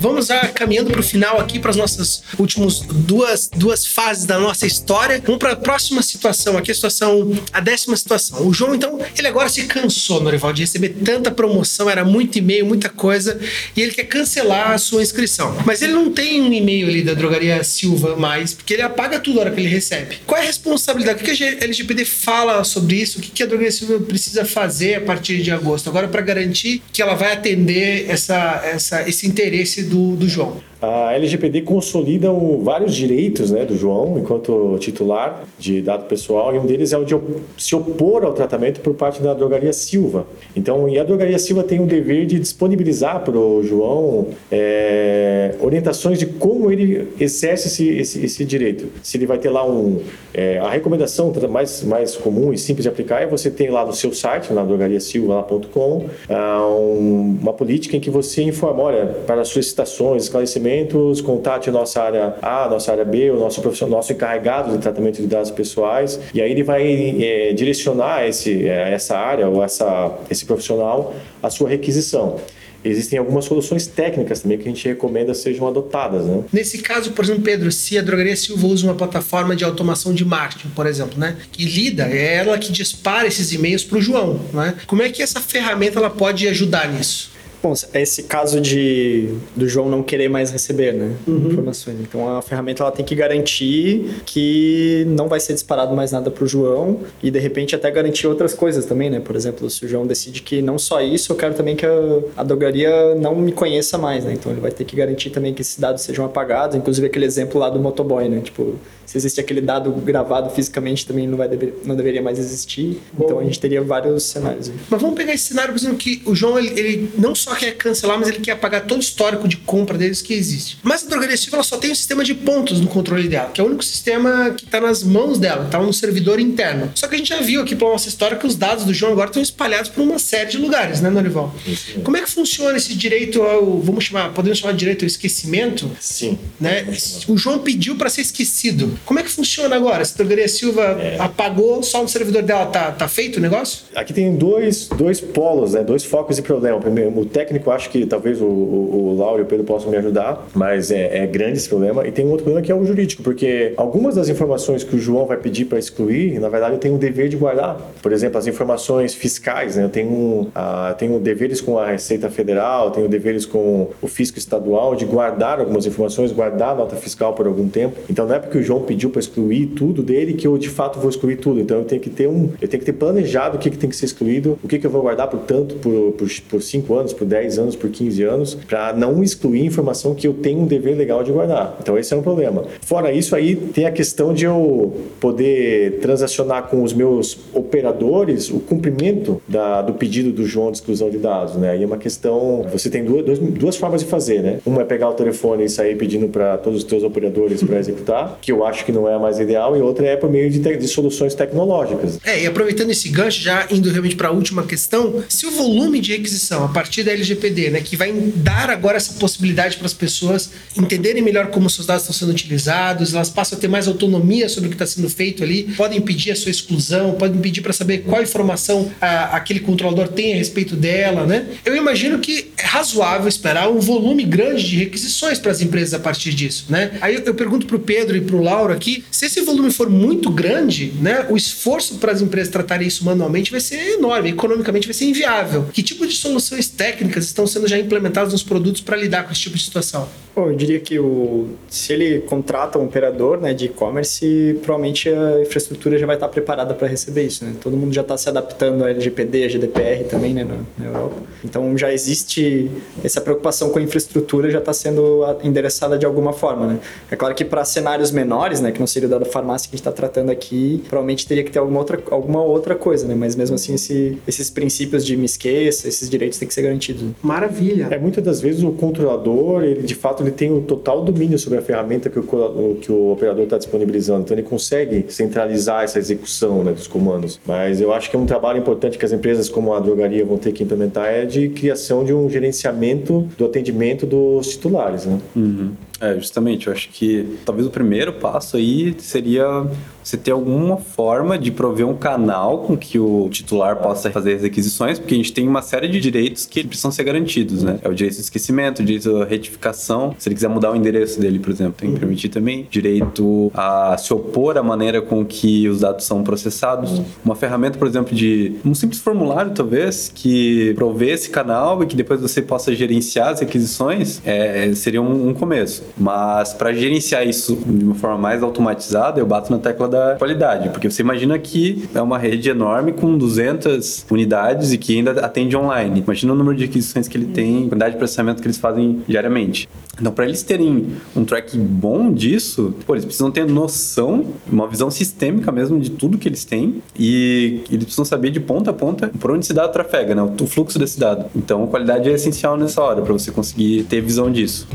Vamos já caminhando para o final aqui, para as nossas últimas duas, duas fases da nossa história. Vamos para a próxima situação aqui, a situação, a décima situação. O João, então, ele agora se cansou, Norival, de receber tanta promoção, era muito e-mail, muita coisa, e ele quer cancelar a sua inscrição. Mas ele não tem um e-mail ali da Drogaria Silva mais, porque ele apaga tudo na hora que ele recebe. Qual é a responsabilidade? O que a LGPD fala sobre isso? O que a Drogaria Silva precisa fazer a partir de agosto? Agora, para garantir que ela vai atender essa, essa, esse interesse do do, João. A LGPD consolida o, vários direitos né, do João enquanto titular de dado pessoal e um deles é o de se opor ao tratamento por parte da drogaria Silva. Então, e a drogaria Silva tem o dever de disponibilizar para o João é, orientações de como ele exerce esse, esse, esse, direito. Se ele vai ter lá um... É, a recomendação mais, mais comum e simples de aplicar é você ter lá no seu site, na drogariasilva.com, ah, um, uma política em que você informa, olha, para solicitações, esclarecimentos, atendimentos, contate a nossa área A, nossa área B, o nosso profissional, nosso encarregado de tratamento de dados pessoais, e aí ele vai é, direcionar esse, é, essa área ou essa, esse profissional à sua requisição existem algumas soluções técnicas também que a gente recomenda sejam adotadas. Né? Nesse caso, por exemplo, Pedro, se a Drogaria Silva usa uma plataforma de automação de marketing, por exemplo, né, que lida, é ela que dispara esses e-mails para o João. Né? Como é que essa ferramenta ela pode ajudar nisso? Bom, esse caso de do João não querer mais receber, né, uhum. informações. Então a ferramenta ela tem que garantir que não vai ser disparado mais nada para o João e de repente até garantir outras coisas também, né? Por exemplo, se o João decide que não só isso, eu quero também que a, a drogaria não me conheça mais, né? Então ele vai ter que garantir também que esses dados sejam apagados, inclusive aquele exemplo lá do motoboy, né? Tipo, se existe aquele dado gravado fisicamente também não vai dever, não deveria mais existir. Bom. Então a gente teria vários cenários. Mas vamos pegar esse cenário, por exemplo, que o João ele, ele, não só quer cancelar, mas ele quer apagar todo o histórico de compra deles que existe. Mas a drogaria Silva ela só tem um sistema de pontos no controle dela, que é o único sistema que está nas mãos dela, está no servidor interno. Só que a gente já viu aqui pela nossa história que os dados do João agora estão espalhados por uma série de lugares, né, Norival? Como é que funciona esse direito ao, vamos chamar, podemos chamar de direito ao esquecimento? Sim. Né? O João pediu para ser esquecido. Como é que funciona agora? Se a drogaria Silva é. apagou, só no servidor dela tá, tá feito o negócio? Aqui tem dois, dois polos, né? dois focos de problema. Primeiro, o técnico, acho que talvez o, o, o Lauro e o Pedro possam me ajudar, mas é, é, grande esse problema. E tem um outro problema que é o jurídico, porque algumas das informações que o João vai pedir para excluir, na verdade, eu tenho o dever de guardar. Por exemplo, as informações fiscais, né? eu tenho, uh, tenho deveres com a Receita Federal, tenho deveres com o fisco estadual de guardar algumas informações, guardar a nota fiscal por algum tempo. Então não é porque o João pediu para excluir tudo dele que eu de fato vou excluir tudo. Então eu tenho que ter um, eu tenho que ter planejado o que, que tem que ser excluído, o que, que eu vou guardar por tanto, por, por, por 5 anos, por 10 anos, por 15 anos, para não excluir informação que eu tenho um dever legal de guardar. Então esse é um problema. Fora isso aí, tem a questão de eu poder transacionar com os meus operadores o cumprimento da, do pedido do João de exclusão de dados, né? Aí é uma questão, você tem duas, duas, duas formas de fazer, né? Uma é pegar o telefone e sair pedindo para todos os teus operadores para executar, que eu acho que não é a mais ideal, e outra é por meio de, te, de soluções tecnológicas. É, e aproveitando esse gancho, já indo realmente para a última questão, se o volume de requisição a partir da LGPD, né, que vai dar agora essa possibilidade para as pessoas entenderem melhor como seus dados estão sendo utilizados, elas passam a ter mais autonomia sobre o que está sendo feito ali, podem pedir a sua exclusão, podem pedir para saber qual informação a, aquele controlador tem a respeito dela, né? Eu imagino que é razoável esperar um volume grande de requisições para as empresas a partir disso, né? Aí eu, eu pergunto para o Pedro e para o Lauro aqui, se esse volume for muito grande, né, o esforço para as empresas tratarem isso manualmente vai ser enorme, economicamente vai ser inviável. Que tipo de soluções técnicas estão sendo já implementadas nos produtos para lidar com esse tipo de situação? Bom, eu diria que o, se ele contrata um operador né, de e-commerce, provavelmente a infraestrutura já vai estar preparada para receber isso. Né? Todo mundo já está se adaptando a LGPD, a GDPR também né, na, na, Europa. Então já existe essa preocupação com a infraestrutura já está sendo endereçada de alguma forma. Né? É claro que para cenários menores, né, que não seria da farmácia que a gente está tratando aqui, provavelmente teria que ter alguma outra, alguma outra coisa, né? mas mesmo assim esse, esses princípios de me esqueça, esses direitos têm que ser garantidos. Maravilha! É, muitas das vezes o controlador, ele de fato ele tem o total domínio sobre a ferramenta que o, que o operador está disponibilizando. Então, ele consegue centralizar essa execução né, dos comandos. Mas eu acho que é um trabalho importante que as empresas como a drogaria vão ter que implementar é de criação de um gerenciamento do atendimento dos titulares. Né? Uhum. É, justamente, eu acho que talvez o primeiro passo aí seria você ter alguma forma de prover um canal com que o titular possa fazer as requisições, porque a gente tem uma série de direitos que precisam ser garantidos, né? É o direito de esquecimento, o direito à retificação, se ele quiser mudar o endereço dele, por exemplo, tem que permitir também, direito a se opor à maneira com que os dados são processados, uma ferramenta, por exemplo, de um simples formulário, talvez, que provê esse canal e que depois você possa gerenciar as requisições, é, seria um, um começo. Mas para gerenciar isso de uma forma mais automatizada, eu bato na tecla da qualidade, porque você imagina que é uma rede enorme com 200 unidades e que ainda atende online. Imagina o número de aquisições que ele tem, a quantidade de processamento que eles fazem diariamente. Então, para eles terem um track bom disso, pô, eles precisam ter noção, uma visão sistêmica mesmo de tudo que eles têm e eles precisam saber de ponta a ponta por onde esse dado trafega, né? o fluxo desse dado. Então, a qualidade é essencial nessa hora para você conseguir ter visão disso.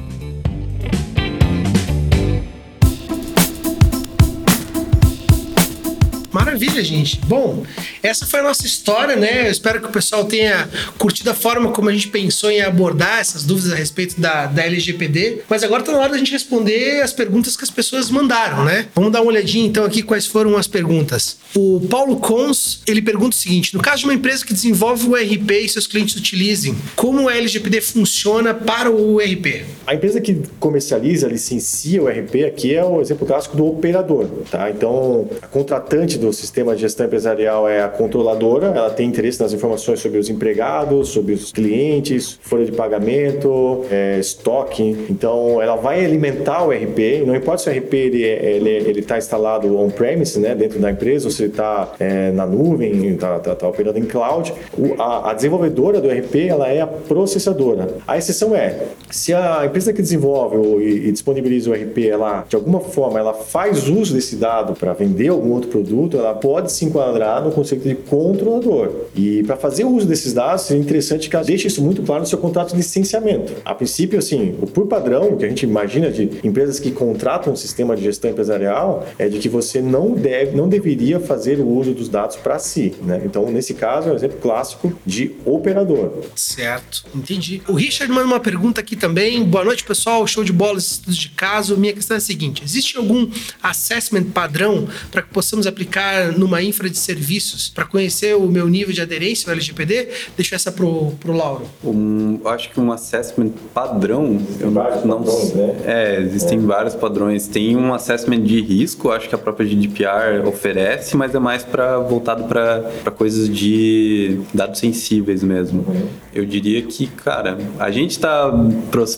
Maravilha, gente. Bom, essa foi a nossa história, né? Eu espero que o pessoal tenha curtido a forma como a gente pensou em abordar essas dúvidas a respeito da, da LGPD. Mas agora está na hora da gente responder as perguntas que as pessoas mandaram, né? Vamos dar uma olhadinha então aqui quais foram as perguntas. O Paulo Cons, ele pergunta o seguinte: no caso de uma empresa que desenvolve o ERP e seus clientes utilizem, como a LGPD funciona para o ERP? A empresa que comercializa, licencia o ERP aqui é o exemplo clássico do operador, tá? Então, a contratante do sistema sistema de gestão empresarial é a controladora, ela tem interesse nas informações sobre os empregados, sobre os clientes, folha de pagamento, é, estoque. Então, ela vai alimentar o RP, não importa se o RP ele ele ele está instalado on-premise, né, dentro da empresa, ou se ele está é, na nuvem, está tá, tá operando em cloud. O, a, a desenvolvedora do RP ela é a processadora. A exceção é se a empresa que desenvolve e, e disponibiliza o RP, ela de alguma forma ela faz uso desse dado para vender algum outro produto, ela pode se enquadrar no conceito de controlador. E para fazer uso desses dados, é interessante que ela deixe isso muito claro no seu contrato de licenciamento. A princípio, assim, o por padrão que a gente imagina de empresas que contratam um sistema de gestão empresarial é de que você não deve, não deveria fazer o uso dos dados para si, né? Então, nesse caso, é um exemplo clássico de operador. Certo, entendi. O Richard manda uma pergunta aqui também. Boa noite, pessoal. Show de bola, estudos de caso. Minha questão é a seguinte: existe algum assessment padrão para que possamos aplicar numa infra de serviços para conhecer o meu nível de aderência ao LGPD? Deixa essa pro, pro Lauro. Um, acho que um assessment padrão. Existem vários não, padrões, né? É, existem É. vários padrões. Tem um assessment de risco, acho que a própria GDPR oferece, mas é mais para voltado para coisas de dados sensíveis mesmo. Eu diria que, cara, a gente está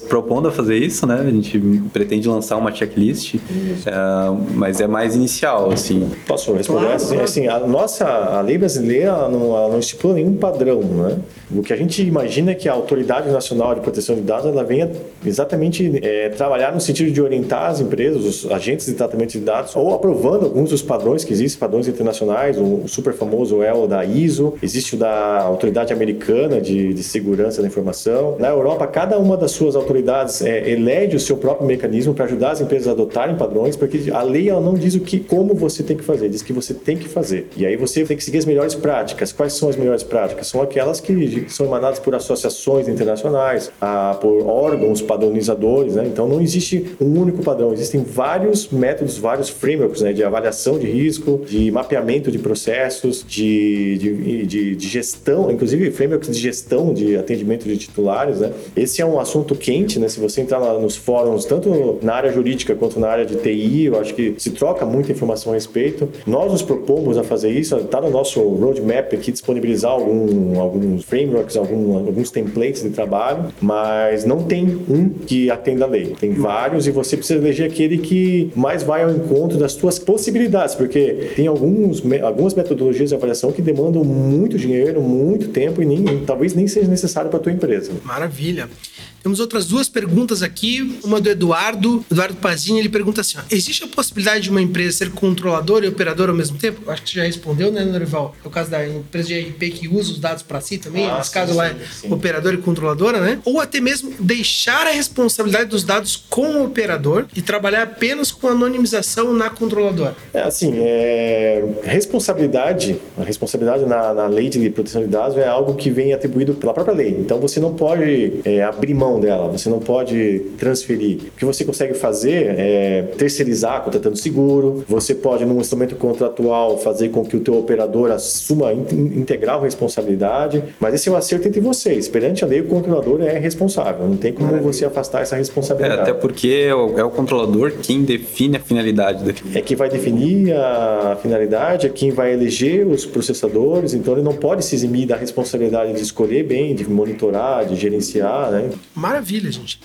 propondo a fazer isso, né? A gente pretende lançar uma checklist, é, mas é mais inicial, assim. Posso responder? Claro, assim, claro. assim, a nossa a lei brasileira ela não, ela não estipula nenhum padrão, né? O que a gente imagina é que a Autoridade Nacional de Proteção de Dados ela venha exatamente é, trabalhar no sentido de orientar as empresas, os agentes de tratamento de dados, ou aprovando alguns dos padrões que existem, padrões internacionais, o super famoso ELO da ISO, existe o da Autoridade Americana de, de Segurança da Informação. Na Europa, cada uma das suas autoridades é, elege o seu próprio mecanismo para ajudar as empresas a adotarem padrões, porque a lei ela não diz o que, como você tem que fazer, diz que você tem que fazer. E aí você tem que seguir as melhores práticas. Quais são as melhores práticas? São aquelas que são emanadas por associações internacionais, ah, por órgãos padronizadores, né? Então não existe um único padrão, existem vários métodos, vários frameworks né? de avaliação de risco, de mapeamento de processos, de, de, de, de gestão, inclusive frameworks de gestão de atendimento de titulares. Né? Esse é um assunto quente, né? Se você entrar lá nos fóruns, tanto na área jurídica quanto na área de TI, eu acho que se troca muita informação a respeito. Nós nos propomos a fazer isso, está no nosso roadmap aqui disponibilizar algum, alguns frameworks, algum, alguns templates de trabalho, mas não tem um que atenda a lei. Tem vários e você precisa eleger aquele que mais vai ao encontro das suas possibilidades, porque tem alguns, algumas metodologias de avaliação que demandam muito dinheiro, muito tempo e nem, talvez nem seja necessário para a tua empresa. Maravilha. Temos outras duas perguntas aqui. Uma do Eduardo. Eduardo Pazini, ele pergunta assim: ó, existe a possibilidade de uma empresa ser controladora e operadora ao mesmo tempo? Acho que você já respondeu, né, Norival? É o caso da empresa de RP que usa os dados para si também. Ah, Nesse sim, caso lá é operadora e controladora, né? Ou até mesmo deixar a responsabilidade dos dados com o operador e trabalhar apenas com anonimização na controladora. É assim, é, responsabilidade, a responsabilidade na, na lei de proteção de dados é algo que vem atribuído pela própria lei. Então você não pode é, abrir mão dela, você não pode transferir. O que você consegue fazer é terceirizar, contratando seguro. Você pode, num instrumento contratual, fazer com que o teu operador assuma in- integral responsabilidade. Mas esse é um acerto entre vocês. Perante a lei, o controlador é responsável. Não tem como você afastar essa É, responsabilidade. até porque é o, é controlador quem define a finalidade é quem vai definir a finalidade, é quem vai eleger os processadores, então ele não pode se eximir da responsabilidade de escolher bem, de monitorar, de gerenciar, né? Maravilha, gente.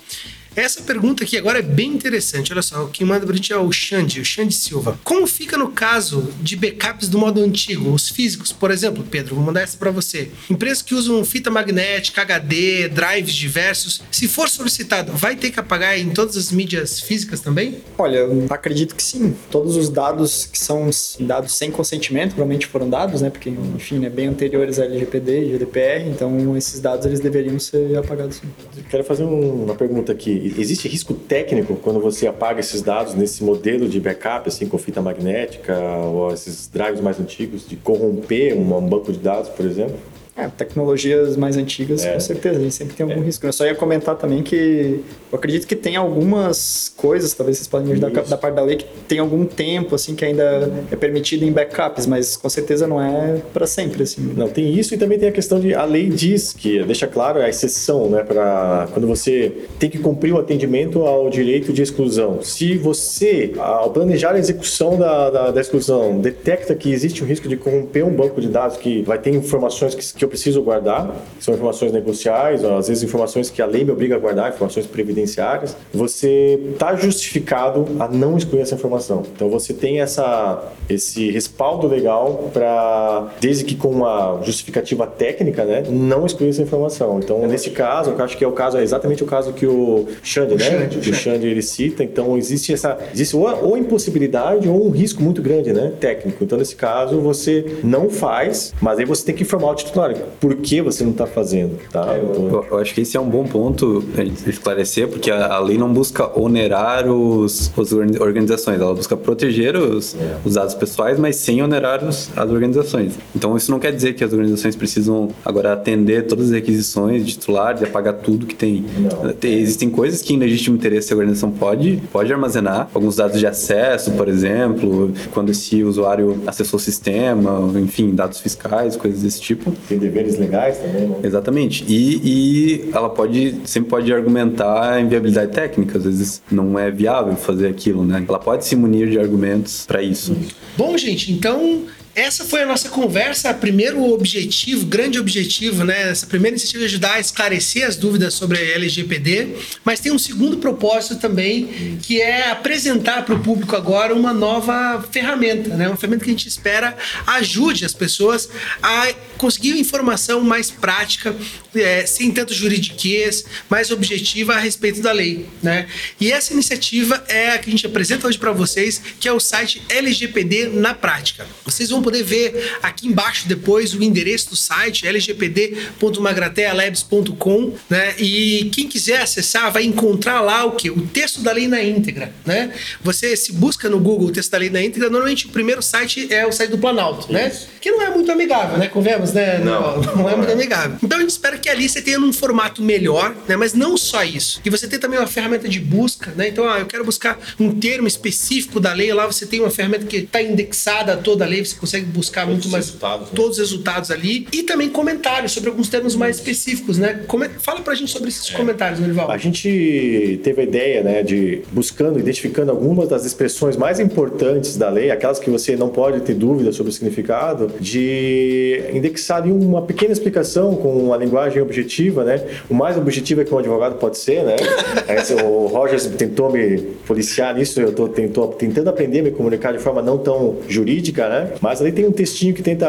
Essa pergunta aqui agora é bem interessante. Olha só, quem manda pra gente é o Xande, o Xande Silva. Como fica no caso de backups do modo antigo, os físicos? Por exemplo, Pedro, vou mandar essa pra você. Empresas que usam fita magnética, HD, drives diversos, se for solicitado, vai ter que apagar em todas as mídias físicas também? Olha, eu acredito que sim. Todos os dados que são dados sem consentimento, provavelmente foram dados, né? Porque, enfim, né, bem anteriores a LGPD e GDPR, então esses dados eles deveriam ser apagados sim. Quero fazer um- uma pergunta aqui. Existe risco técnico quando você apaga esses dados nesse modelo de backup, assim, com fita magnética ou esses drives mais antigos, de corromper um banco de dados, por exemplo? É, tecnologias mais antigas, é. com certeza, a gente sempre tem algum é. risco. Eu só ia comentar também que eu acredito que tem algumas coisas, talvez vocês podem me ajudar da parte da lei, que tem algum tempo, assim, que ainda é permitido em backups, mas com certeza não é para sempre, assim. Não, tem isso e também tem a questão de, a lei diz que, deixa claro, é a exceção, né, para quando você tem que cumprir o atendimento ao direito de exclusão. Se você, ao planejar a execução da, da, da exclusão, detecta que existe um risco de corromper um banco de dados que vai ter informações que, que eu preciso guardar, são informações negociais, às vezes informações que a lei me obriga a guardar, informações previdenciárias, você está justificado a não excluir essa informação. Então você tem essa, esse respaldo legal para, desde que com uma justificativa técnica, né, não excluir essa informação. Então nesse caso, eu acho que é o caso, é exatamente o caso que o Xande, né? Xande, o Xande ele cita. Então existe essa, existe ou, ou impossibilidade ou um risco muito grande, né, técnico. Então nesse caso você não faz, mas aí você tem que informar o titular por que você não está fazendo, tá? É, eu, eu, acho que esse é um bom ponto de esclarecer, porque a, a, lei não busca onerar os, as organizações, ela busca proteger os, é. os dados pessoais, mas sem onerar os, as organizações. Então isso não quer dizer que as organizações precisam agora atender todas as requisições de titulares e apagar tudo que tem. tem. Existem coisas que em legítimo interesse a organização pode, pode armazenar, alguns dados de acesso, por exemplo, quando esse usuário acessou o sistema, enfim, dados fiscais, coisas desse tipo. Tem deveres legais também, né? Exatamente. E, e ela pode, sempre pode argumentar a inviabilidade técnica, às vezes não é viável fazer aquilo, né? Ela pode se munir de argumentos para isso. Bom, gente, então essa foi a nossa conversa, primeiro objetivo, grande objetivo, né? Essa primeira iniciativa de ajudar a esclarecer as dúvidas sobre a LGPD, mas tem um segundo propósito também, que é apresentar para o público agora uma nova ferramenta, né? Uma ferramenta que a gente espera ajude as pessoas a conseguir informação mais prática, é, sem tanto juridiquês, mais objetiva a respeito da lei, né? E essa iniciativa é a que a gente apresenta hoje para vocês, que é o site LGPD na prática. Vocês vão poder ver aqui embaixo depois o endereço do site lgpd.magratealabs.com, né? E quem quiser acessar vai encontrar lá o que? O texto da lei na íntegra, né? Você se busca no Google o texto da lei na íntegra, normalmente o primeiro site é o site do Planalto, né? Que não é muito amigável, né? Né? Não, não, não é muito amigável. Então a gente espera que ali você tenha um formato melhor, né? Mas não só isso. E você tem também uma ferramenta de busca, né? Então, ah, eu quero buscar um termo específico da lei, lá você tem uma ferramenta que está indexada a toda a lei, você consegue consegue buscar todos muito mais resultados, né? todos os resultados ali e também comentários sobre alguns termos mais específicos, né? Come... Fala pra gente sobre esses é. comentários, Norival. A gente teve a ideia, né, de buscando, identificando algumas das expressões mais importantes da lei, aquelas que você não pode ter dúvida sobre o significado, de indexar ali uma pequena explicação com uma linguagem objetiva, né? O mais objetivo é que um advogado pode ser, né? o Rogers tentou me policiar nisso, eu tô tentando aprender a me comunicar de forma não tão jurídica, né? Mas ali tem um textinho que tenta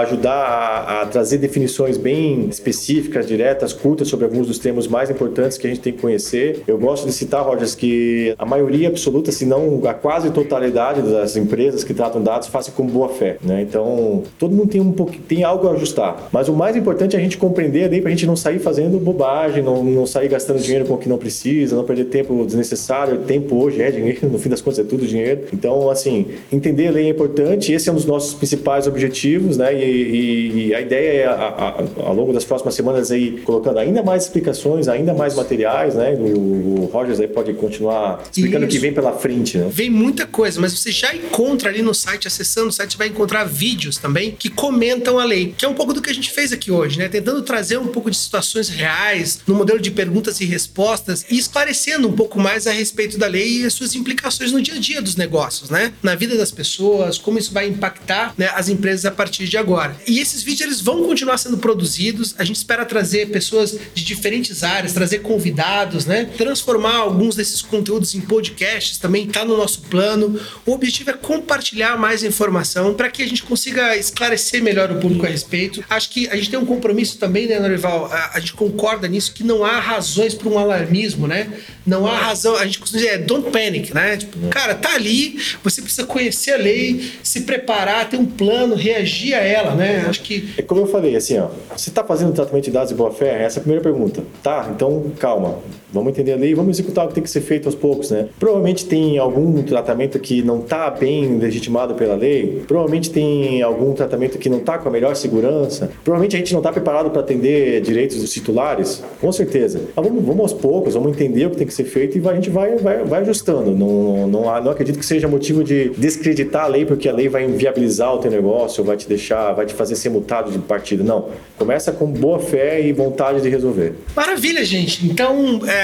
ajudar a, a, trazer definições bem específicas, diretas, curtas sobre alguns dos termos mais importantes que a gente tem que conhecer. Eu gosto de citar, Rogers, que a maioria absoluta, se não a quase totalidade das empresas que tratam dados fazem com boa fé. Né? Então, todo mundo tem um pouquinho, tem algo a ajustar. Mas o mais importante é a gente compreender ali para a gente não sair fazendo bobagem, não, não sair gastando dinheiro com o que não precisa, não perder tempo desnecessário. Tempo hoje é dinheiro, no fim das contas é tudo dinheiro. Então, assim, entender a lei é importante. Esse é um dos nossos principais objetivos, né? E, e, e a ideia é, a, a, ao longo das próximas semanas, aí, colocando ainda mais explicações, ainda mais materiais, né? O, o Rogers aí pode continuar explicando o que vem pela frente, né? Vem muita coisa, mas você já encontra ali no site, acessando o site, vai encontrar vídeos também que comentam a lei, que é um pouco do que a gente fez aqui hoje, né? Tentando trazer um pouco de situações reais no modelo de perguntas e respostas e esclarecendo um pouco mais a respeito da lei e as suas implicações no dia a dia dos negócios, né? Na vida das pessoas, como isso vai impactar né, as empresas a partir de agora. E esses vídeos eles vão continuar sendo produzidos. A gente espera trazer pessoas de diferentes áreas, trazer convidados, né, transformar alguns desses conteúdos em podcasts também está no nosso plano. O objetivo é compartilhar mais informação para que a gente consiga esclarecer melhor o público a respeito. Acho que a gente tem um compromisso também, né, Norival? A, a gente concorda nisso que não há razões para um alarmismo, né? Não há razão. A gente costuma dizer, é don't panic, né? Tipo, cara, tá ali, você precisa conhecer a lei, se preparar, ter um plano, reagir a ela, né? Acho que. É como eu falei, assim, ó. Você está fazendo tratamento de dados de boa fé? Essa é a primeira pergunta. Tá, então calma Vamos entender a lei vamos executar o que tem que ser feito aos poucos, né? Provavelmente tem algum tratamento que não está bem legitimado pela lei, provavelmente tem algum tratamento que não está com a melhor segurança, provavelmente a gente não está preparado para atender direitos dos titulares, com certeza. Mas vamos, vamos aos poucos, vamos entender o que tem que ser feito e a gente vai, vai, vai ajustando. Não, não, não acredito que seja motivo de descreditar a lei porque a lei vai inviabilizar o teu negócio, vai te deixar, vai te fazer ser multado de partido. Não. Começa com boa fé e vontade de resolver. Maravilha, gente. Então, é,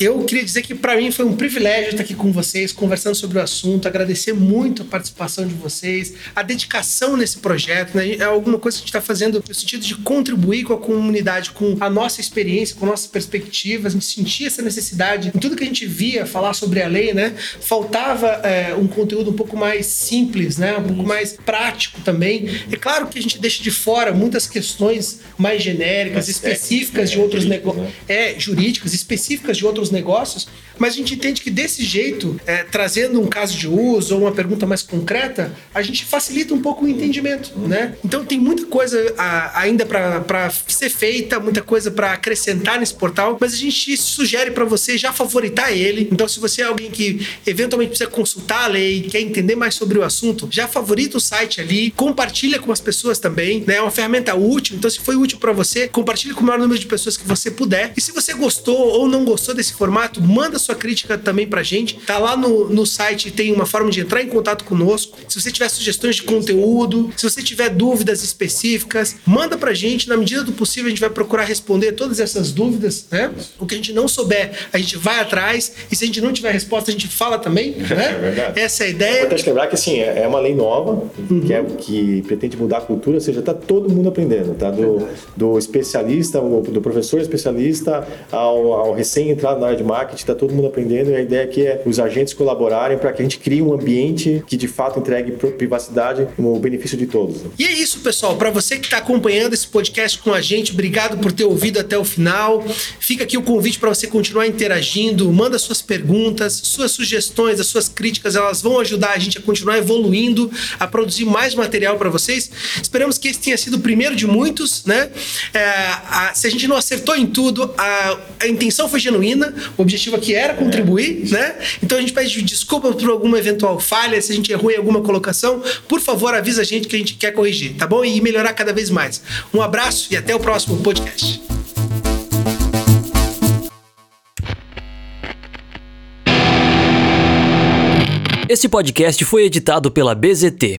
eu queria dizer que para mim foi um privilégio estar aqui com vocês, conversando sobre o assunto, agradecer muito a participação de vocês, a dedicação nesse projeto. Né? É alguma coisa que a gente está fazendo no sentido de contribuir com a comunidade, com a nossa experiência, com nossas perspectivas. A gente sentia essa necessidade em tudo que a gente via falar sobre a lei, né? Faltava é, um conteúdo um pouco mais simples, né? Um pouco mais prático também. É claro que a gente deixa de fora muitas questões mais genéricas, específicas de outros negócios, né? é jurídicas, específicas de outros negócios, mas a gente entende que desse jeito, é, trazendo um caso de uso ou uma pergunta mais concreta, a gente facilita um pouco o entendimento, né? Então tem muita coisa a, ainda para ser feita, muita coisa para acrescentar nesse portal, mas a gente sugere para você já favoritar ele. Então se você é alguém que eventualmente precisa consultar a lei, quer entender mais sobre o assunto, já favorita o site ali, compartilha com as pessoas também, né? É uma ferramenta útil, então se foi útil para você, compartilhe com o maior número de pessoas que você puder. E se você gostou ou não gostou desse formato, manda sua crítica também pra gente. Tá lá no, no site, tem uma forma de entrar em contato conosco. Se você tiver sugestões de conteúdo, se você tiver dúvidas específicas, manda pra gente. Na medida do possível, a gente vai procurar responder todas essas dúvidas, né? O que a gente não souber, a gente vai atrás. E se a gente não tiver resposta, a gente fala também, né? É verdade. Essa é a ideia. É importante lembrar que, assim, é, é uma lei nova, uhum. que, é, que pretende mudar a cultura, ou seja, tá todo mundo aprendendo, tá? Do, do especialista, do professor especialista ao, ao recém-entrado na área de marketing, tá todo mundo aprendendo e a ideia aqui é os agentes colaborarem para que a gente crie um ambiente que de fato entregue privacidade como benefício de todos. E é isso, pessoal. Para você que está acompanhando esse podcast com a gente, obrigado por ter ouvido até o final. Fica aqui o convite para você continuar interagindo, manda suas perguntas, suas sugestões, as suas críticas, elas vão ajudar a gente a continuar evoluindo, a produzir mais material para vocês. Esperamos que esse tenha sido o primeiro de muitos, né? É, a, se a gente não acertou em tudo, a, a intenção foi genuína, o objetivo aqui era contribuir, né? Então a gente pede desculpa por alguma eventual falha, se a gente errou em alguma colocação, por favor, avisa a gente que a gente quer corrigir, tá bom? E melhorar cada vez mais. Um abraço e até o próximo podcast. Esse podcast foi editado pela BZT